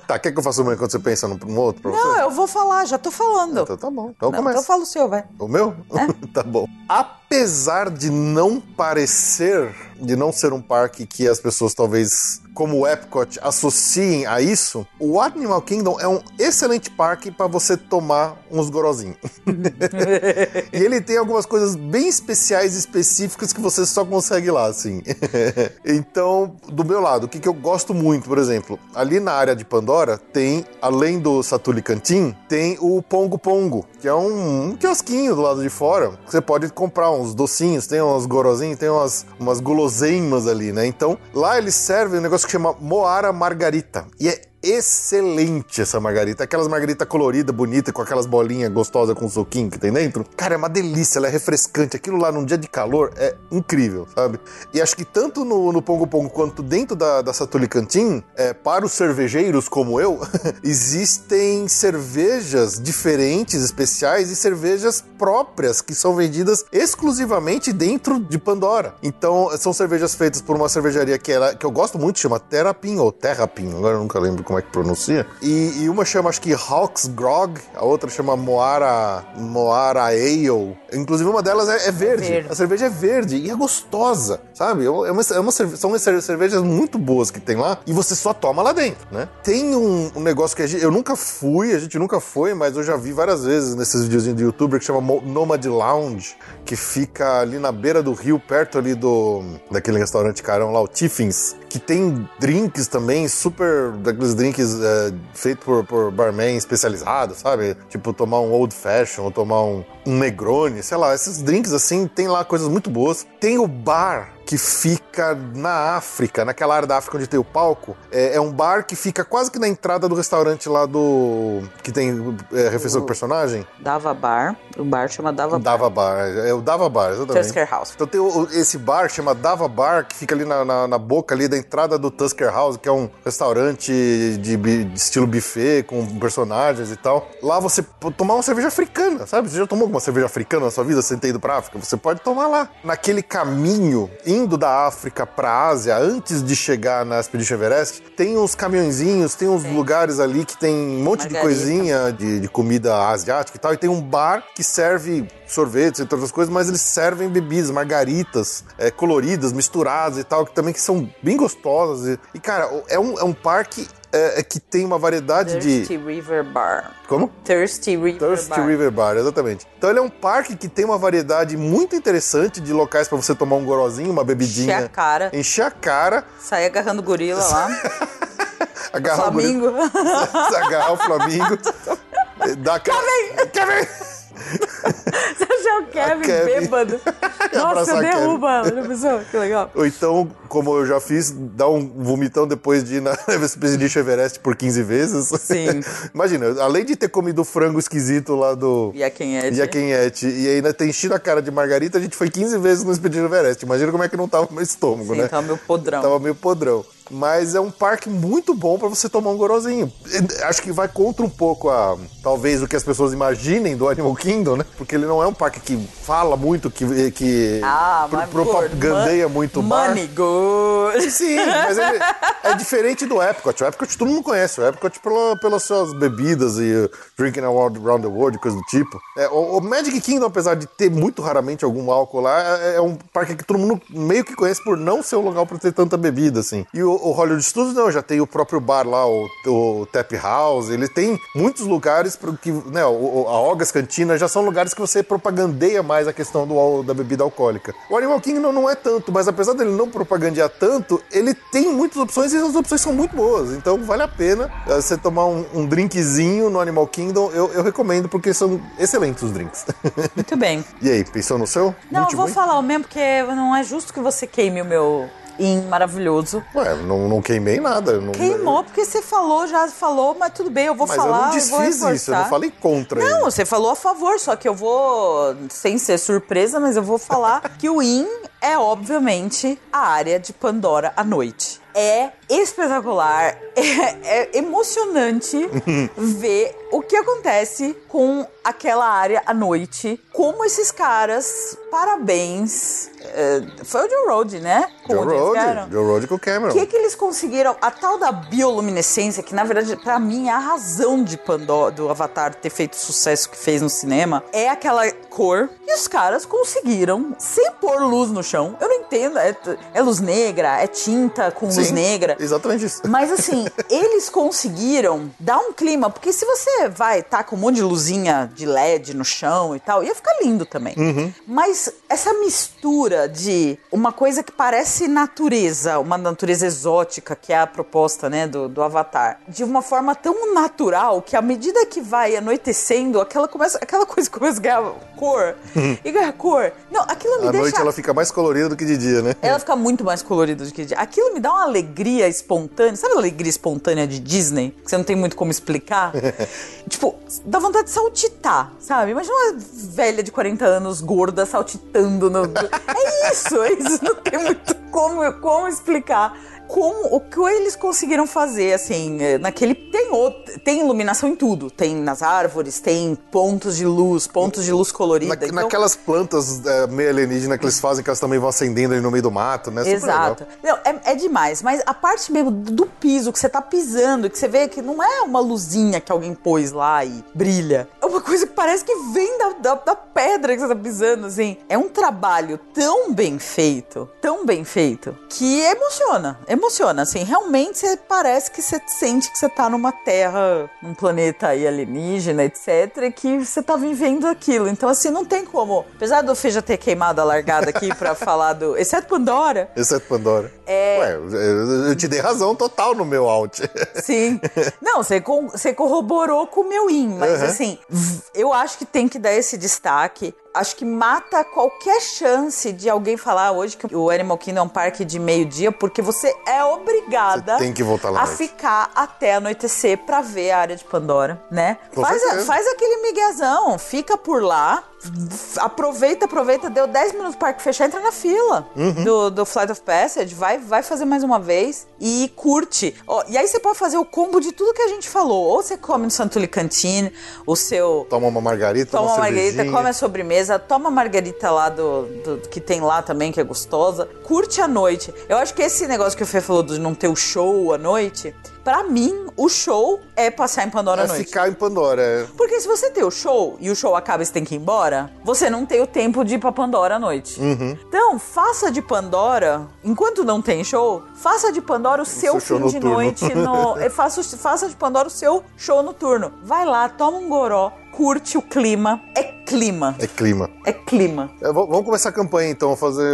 Tá, quer que eu faça uma enquanto você pensa num, outro pra Não, você? eu vou falar, já tô falando. Então tá bom. Então Não, começa. então fala o seu, vai. O meu? tá bom. Apesar de não parecer, de não ser um parque que as pessoas talvez, como o Epcot, associem a isso, o Animal Kingdom é um excelente parque para você tomar uns gorozinhos. e ele tem algumas coisas bem especiais e específicas que você só consegue lá, assim. então, do meu lado, o que, que eu gosto muito, por exemplo, ali na área de Pandora tem, além do Satuli Cantin, tem o Pongo Pongo, que é um, um quiosquinho do lado de fora. que Você pode comprar uns docinhos, tem uns gorozinhos, tem umas, umas guloseimas ali, né? Então, lá eles servem um negócio que chama Moara Margarita. E é excelente essa margarita. Aquelas margarita colorida, bonita, com aquelas bolinhas gostosas com suquinho que tem dentro. Cara, é uma delícia, ela é refrescante. Aquilo lá num dia de calor é incrível, sabe? E acho que tanto no, no Pongo Pongo quanto dentro da, da Satuli Cantin, é, para os cervejeiros como eu, existem cervejas diferentes, especiais e cervejas próprias que são vendidas exclusivamente dentro de Pandora. Então, são cervejas feitas por uma cervejaria que, ela, que eu gosto muito, chama Terrapin ou Terrapin, agora eu nunca lembro como é que pronuncia. E, e uma chama, acho que Hawks Grog, a outra chama Moara, Moara Ale. Inclusive, uma delas é, é verde. verde. A cerveja é verde e é gostosa, sabe? É uma, é uma são cer- cervejas muito boas que tem lá e você só toma lá dentro, né? Tem um, um negócio que a gente, eu nunca fui, a gente nunca foi, mas eu já vi várias vezes nesses videozinhos do youtuber que chama Nomad Lounge, que fica ali na beira do rio, perto ali do daquele restaurante carão lá, o Tiffins, que tem drinks também, super daqueles drinks é, feitos por, por barman especializado, sabe? Tipo tomar um old fashion ou tomar um, um Negroni, sei lá, esses drinks assim, tem lá coisas muito boas. Tem o bar que fica na África, naquela área da África onde tem o palco. É, é um bar que fica quase que na entrada do restaurante lá do. que tem é, refeição do personagem. Dava Bar, o bar chama Dava Bar. Dava Bar. É o Dava Bar, exatamente. Tusker House. Então tem o- esse bar chama Dava Bar, que fica ali na, na, na boca ali da entrada do Tusker House, que é um restaurante de, de estilo buffet, com personagens e tal. Lá você pode tomar uma cerveja africana, sabe? Você já tomou alguma cerveja africana na sua vida sem ter ido pra África? Você pode tomar lá. Naquele caminho, indo da África pra Ásia, antes de chegar na Expedition Everest, tem uns caminhõezinhos, tem uns lugares ali que tem um monte de Margarita. coisinha de, de comida asiática e tal, e tem um bar que serve sorvetes e outras coisas, mas eles servem bebidas, margaritas, é, coloridas, misturadas e tal, que também que são bem gostosas. E, e, cara, é um, é um parque é, é que tem uma variedade Thirsty de. River Bar. Como? Thirsty River Thirsty Bar. River Bar, exatamente. Então ele é um parque que tem uma variedade muito interessante de locais pra você tomar um gorozinho, uma bebidinha. Encher a cara. Encher a cara, Sair agarrando gorila lá. agarrar o Flamingo. agarrar o Flamingo. Dar aquela... Kevin! Achar o Kevin, Kevin. bêbado. Nossa, derrubo ela. Pensou? Que legal. Ou então, como eu já fiz, dar um vomitão depois de ir na Expedition Everest por 15 vezes. Sim. Imagina, além de ter comido o frango esquisito lá do... E a quem é? E ainda tem enchido a cara de margarita, a gente foi 15 vezes no Expedition Everest. Imagina como é que não tava meu estômago, Sim, né? tava meu podrão. Tava meio podrão. Mas é um parque muito bom pra você tomar um gorozinho. Acho que vai contra um pouco a talvez o que as pessoas imaginem do Animal Kingdom, né? Porque ele não é um parque que fala muito, que, que Ah, pro- propagandeia mon- muito o bar. Money good. Sim, mas ele é diferente do Epcot. O Epcot todo mundo conhece. O Epcot pela, pelas suas bebidas e drinking around, the world, coisa do tipo. É, o, o Magic Kingdom, apesar de ter muito raramente algum álcool lá, é, é um parque que todo mundo meio que conhece por não ser um lugar pra ter tanta bebida, assim. E o, o Hollywood Studios, não, já tem o próprio bar lá, o, o Tap House. Ele tem muitos lugares que, né, a Ogas Cantina já são lugares que você propagandeia mais a questão do, da bebida alcoólica. O Animal Kingdom não é tanto, mas apesar dele não propagandear tanto, ele tem muitas opções e as opções são muito boas. Então vale a pena eh, você tomar um, um drinkzinho no Animal Kingdom. Eu, eu recomendo porque são excelentes os drinks. Muito bem. e aí, pensou no seu? Não, Muito eu vou falar o mesmo, porque não é justo que você queime o meu in maravilhoso. Ué, não, não queimei nada. eu Não, Queimou, porque você falou, já falou, mas tudo bem, eu vou Mas falar. eu não desfiz reforçar. isso, eu não falei contra Não, ele. você falou a favor, só que eu vou, sem ser surpresa, mas eu vou falar que o IN é, obviamente, a área de Pandora à noite. É espetacular, é, é emocionante ver o que acontece com aquela área à noite. Como esses caras, parabéns. é, foi o Joe Road, né? Com Joe Road. Joe Road com o Cameron. O que, que eles conseguiram? A tal da bioluminescência, que na verdade, pra mim, é a razão de Pandora, do Avatar ter feito o sucesso que fez no cinema, é aquela cor. E os caras conseguiram, sem pôr luz no chão. Eu não entendo. É, é luz negra, é tinta com luz Sim, negra. Exatamente isso. Mas assim, eles conseguiram dar um clima, porque se você vai tá com um monte de luzinha de LED no chão e tal, ia ficar lindo também. Mas essa mistura de uma coisa que parece natureza, uma natureza exótica, que é a proposta, né, do, do Avatar, de uma forma tão natural que à medida que vai anoitecendo, aquela, começa, aquela coisa começa a ganhar cor e ganhar cor. Não, aquilo me À deixa. noite ela fica mais colorida do que de dia, né? Ela fica muito mais colorida do que de... Aquilo me dá uma alegria espontânea. Sabe a alegria espontânea de Disney? Que você não tem muito como explicar? tipo, dá vontade de saltitar, sabe? Imagina uma velha de 40 anos, gorda, saltitando no... é isso, é isso. Não tem muito como, como explicar. Como, o que eles conseguiram fazer, assim, eh, naquele... Tem, outro, tem iluminação em tudo. Tem nas árvores, tem pontos de luz, pontos de luz colorida. Na- então- Naquelas plantas é, meio alienígenas que eles fazem, que elas também vão acendendo ali no meio do mato, né? Super Exato. Não, é, é demais. Mas a parte mesmo do piso, que você tá pisando, que você vê que não é uma luzinha que alguém pôs lá e brilha. É uma coisa que parece que vem da, da, da pedra que você tá pisando, assim. É um trabalho tão bem feito, tão bem feito, que emociona. Emociona, assim. Realmente você parece que você sente que você tá numa terra, num planeta aí alienígena, etc. E que você tá vivendo aquilo. Então, assim, não tem como. Apesar do Fê já ter queimado a largada aqui pra falar do. Exceto Pandora. Exceto Pandora. É. Ué, eu- te dei razão total no meu out. Sim. Não, você, você corroborou com o meu in, mas Uhum. assim, eu acho que tem que dar esse destaque. Acho que mata qualquer chance de alguém falar hoje que o Animal Kingdom é um parque de meio-dia, porque você é obrigada Você tem que voltar lá a noite. ficar até anoitecer pra ver a área de Pandora, né? Com Faz, a- faz aquele miguezão, fica por lá, aproveita, aproveita, deu 10 minutos pro parque fechar, entra na fila Uhum. do, do Flight of Passage, vai, vai fazer mais uma vez e curte. Ó, e aí você pode fazer o combo de tudo que a gente falou. Ou você come no Santuli Cantina, o seu Toma uma margarita, Toma uma uma margarita, come a sobremesa, toma a margarita lá do, do- que tem lá também, que é gostosa. Curte a noite. Eu acho que esse negócio que o Fê falou de não ter o show à noite, Pra mim, o show é passar em Pandora à É noite. ficar em Pandora. é. Porque se você tem o show e o show acaba e você tem que ir embora, você não tem o tempo de ir pra Pandora à noite. Uhum. Então, faça de Pandora, enquanto não tem show, faça de Pandora o seu, seu show fim de noturno. noite. No, eh, faça, faça de Pandora o seu show noturno. Vai lá, toma um goró, curte o clima. É clima. É clima. É clima. É, vamos começar a campanha então, fazer.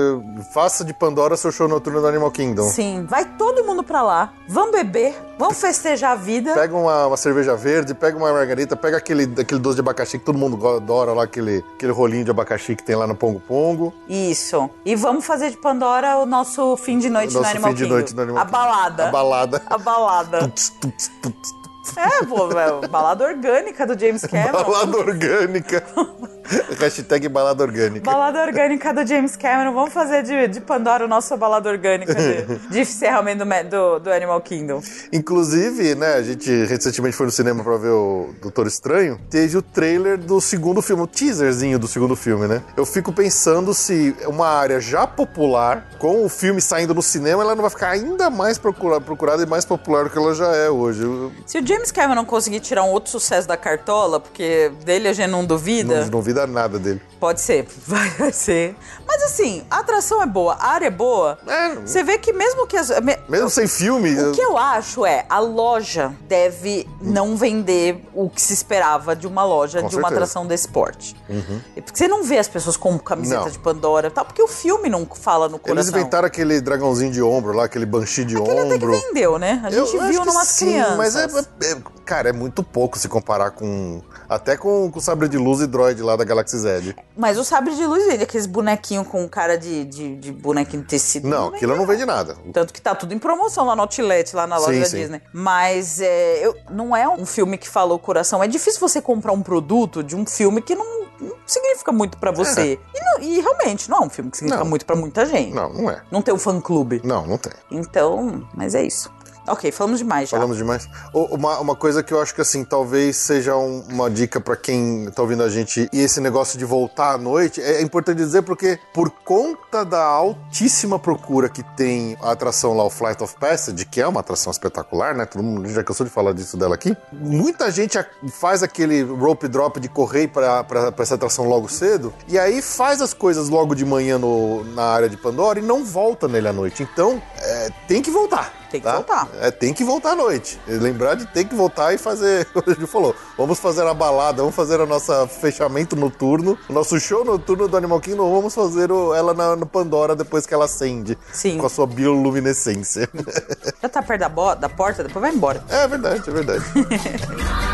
Faça de Pandora seu show noturno do Animal Kingdom. Sim, vai todo mundo pra lá. Vamos beber, vamos festejar a vida. Pega uma, uma cerveja verde, pega uma margarita, pega aquele, aquele doce de abacaxi que todo mundo adora lá, aquele, aquele rolinho de abacaxi que tem lá no Pongo Pongo. Isso. E vamos fazer de Pandora o nosso fim de noite Nosso no Animal fim de Kingdom. noite no Animal a Kingdom. balada. A balada. A balada. Tuts, tuts, tuts. É, pô, é, balada orgânica do James Cameron. Balada orgânica. Hashtag balada orgânica. Balada orgânica do James Cameron. Vamos fazer de, de Pandora o nosso balada orgânica de, de encerramento do, do, do Animal Kingdom. Inclusive, né, a gente recentemente foi no cinema pra ver o Doutor Estranho. Teve o trailer do segundo filme, o teaserzinho do segundo filme, né? Eu fico pensando se uma área já popular, com o filme saindo no cinema, ela não vai ficar ainda mais procura- procurada e mais popular do que ela já é hoje. Se o James Cameron conseguir tirar um outro sucesso da cartola, porque dele a gente não duvida, não duvida nada dele. pode ser. Vai ser. Mas assim, a atração é boa, a área é boa. É, Você vê que mesmo que as. me- mesmo sem filme. O que eu acho é, a loja deve não vender o que se esperava de uma loja, Com de uma certeza. atração desse porte. E Porque você não vê as pessoas com camiseta Não. de Pandora e tal, porque o filme não fala no Eles coração. inventaram aquele dragãozinho de ombro lá, aquele banshee de Aquele até que ombro. vendeu, né? A Eu gente acho viu numas sim, crianças. Mas é, é- cara, é muito pouco se comparar com. Até com, com o sabre de luz e droid lá da Galaxy Z. Mas o sabre de luz vende aqueles bonequinhos com cara de, de, de bonequinho de tecido. Não, aquilo não vende nada. Tanto que tá tudo em promoção lá no Outlet, lá na loja Sim, da sim. Disney. Mas é, eu- não é um filme que falou coração. É difícil você comprar um produto de um filme que não, não significa muito pra você. E, não- e realmente, não é um filme que significa É. Não. muito pra muita gente. Não, não é. Não tem um fã-clube. Não, não tem. Então, mas é isso. Ok, falamos demais já. Falamos demais. Uma, uma coisa que eu acho que assim, talvez seja um- uma dica pra quem tá ouvindo a gente e esse negócio de voltar à noite, é, é importante dizer porque por conta da altíssima procura que tem a atração lá, o Flight of Passage, que é uma atração espetacular, né? Todo mundo já cansou de falar disso dela aqui. Muita gente faz aquele rope drop de correr pra essa atração logo cedo e aí faz as coisas logo de manhã no- na área de Pandora e não volta nele à noite. Então, é, tem que voltar. Tem que tá? voltar. É, tem que voltar à noite. Lembrar de ter que voltar e fazer. Como a gente falou, vamos fazer a balada, vamos fazer o nosso fechamento noturno, o nosso show noturno do Animal Kingdom, vamos fazer o- ela na, no Pandora depois que ela acende. Sim. Com a sua bioluminescência. Já tá perto da, da porta, depois vai embora. é verdade, é verdade.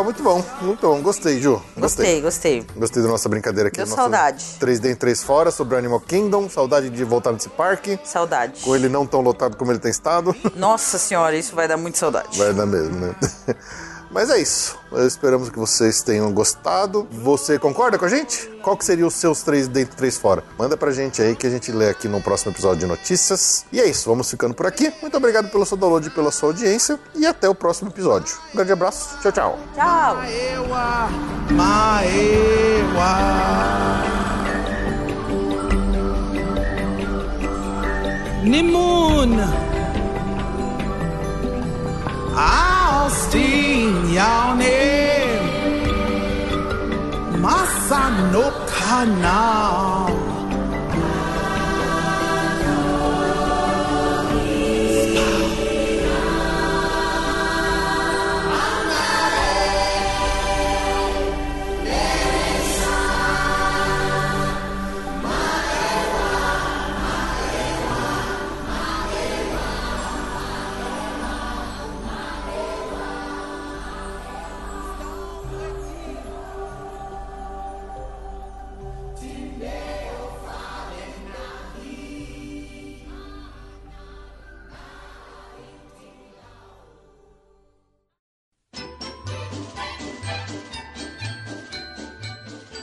legal, muito bom. Muito bom. Gostei, Ju. Gostei, gostei. Gostei da nossa brincadeira aqui. Deu nosso saudade. 3D em 3 fora sobre o Animal Kingdom. Saudade de voltar nesse parque. Saudade. Com ele não tão lotado como ele tem estado. Nossa senhora, isso vai dar muito saudade. Vai dar mesmo, né? Mas é isso. Esperamos que vocês tenham gostado. Você concorda com a gente? Qual que seria os seus três dentro, três fora? Manda pra gente aí que a gente lê aqui no próximo episódio de notícias. E é isso, vamos ficando por aqui. Muito obrigado pelo seu download e pela sua audiência. E até o próximo episódio. Um grande abraço. Tchau, tchau. Tchau. Maewa, Maewa. Austin Yawning Masano Canal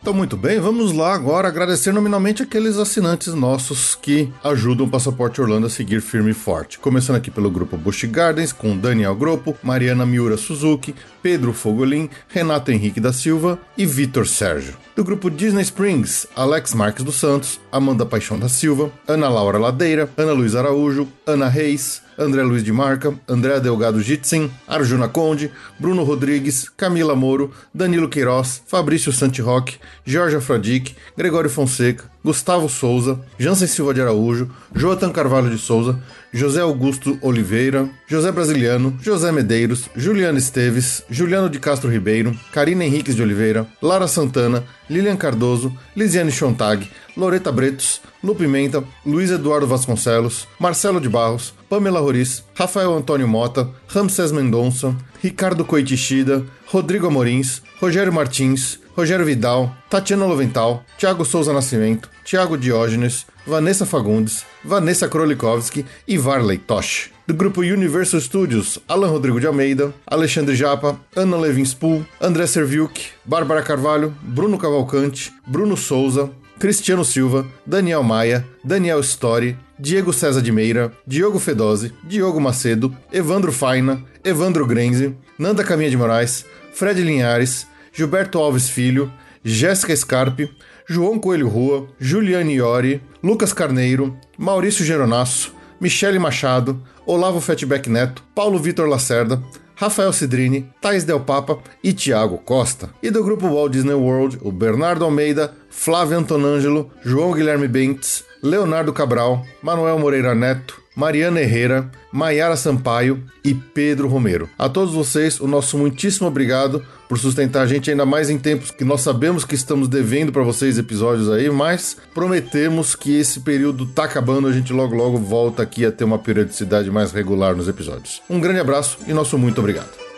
Então, muito bem, vamos lá agora agradecer nominalmente aqueles assinantes nossos que ajudam o Passaporte Orlando a seguir firme e forte. Começando aqui pelo grupo Bush Gardens, com Daniel Gropo, Mariana Miura Suzuki, Pedro Fogolin, Renato Henrique da Silva e Vitor Sérgio. Do grupo Disney Springs, Alex Marques dos Santos, Amanda Paixão da Silva, Ana Laura Ladeira, Ana Luiz Araújo, Ana Reis, André Luiz de Marca, André Delgado Jitsin, Arjuna Conde, Bruno Rodrigues, Camila Moro, Danilo Queiroz, Fabrício Santiroque, Jorge Afrodic, Gregório Fonseca, Gustavo Souza, Jansen Silva de Araújo, Joatan Carvalho de Souza, José Augusto Oliveira, José Brasiliano, José Medeiros, Juliano Esteves, Juliano de Castro Ribeiro, Karina Henriques de Oliveira, Lara Santana, Lilian Cardoso, Lisiane Chontag, Loreta Bretos, Lu Pimenta, Luiz Eduardo Vasconcelos, Marcelo de Barros, Pamela Roriz, Rafael Antônio Mota, Ramsés Mendonça, Ricardo Coitichida, Rodrigo Amorins, Rogério Martins, Rogério Vidal, Tatiana Lovental, Thiago Souza Nascimento, Thiago Diógenes, Vanessa Fagundes, Vanessa Krolikowski e Varley Tosh. Do grupo Universal Studios, Alan Rodrigo de Almeida, Alexandre Japa, Ana Levinspool, André Serviuk, Bárbara Carvalho, Bruno Cavalcante, Bruno Souza, Cristiano Silva, Daniel Maia, Daniel Story, Diego César de Meira, Diogo Fedose, Diogo Macedo, Evandro Faina, Evandro Grenze, Nanda Caminha de Moraes, Fred Linhares, Gilberto Alves Filho, Jéssica Scarpe, João Coelho Rua, Juliane Iori, Lucas Carneiro, Maurício Geronasso, Michele Machado, Olavo Fatback Neto, Paulo Vitor Lacerda, Rafael Cidrini, Thais Del Papa e Tiago Costa. E do grupo Walt Disney World, o Bernardo Almeida, Flávio Antonângelo, João Guilherme Bentes, Leonardo Cabral, Manuel Moreira Neto, Mariana Herrera, Maiara Sampaio e Pedro Romero. A todos vocês, o nosso muitíssimo obrigado por sustentar a gente ainda mais em tempos que nós sabemos que estamos devendo para vocês episódios aí, mas prometemos que esse período tá acabando, a gente logo logo volta aqui a ter uma periodicidade mais regular nos episódios. Um grande abraço e nosso muito obrigado.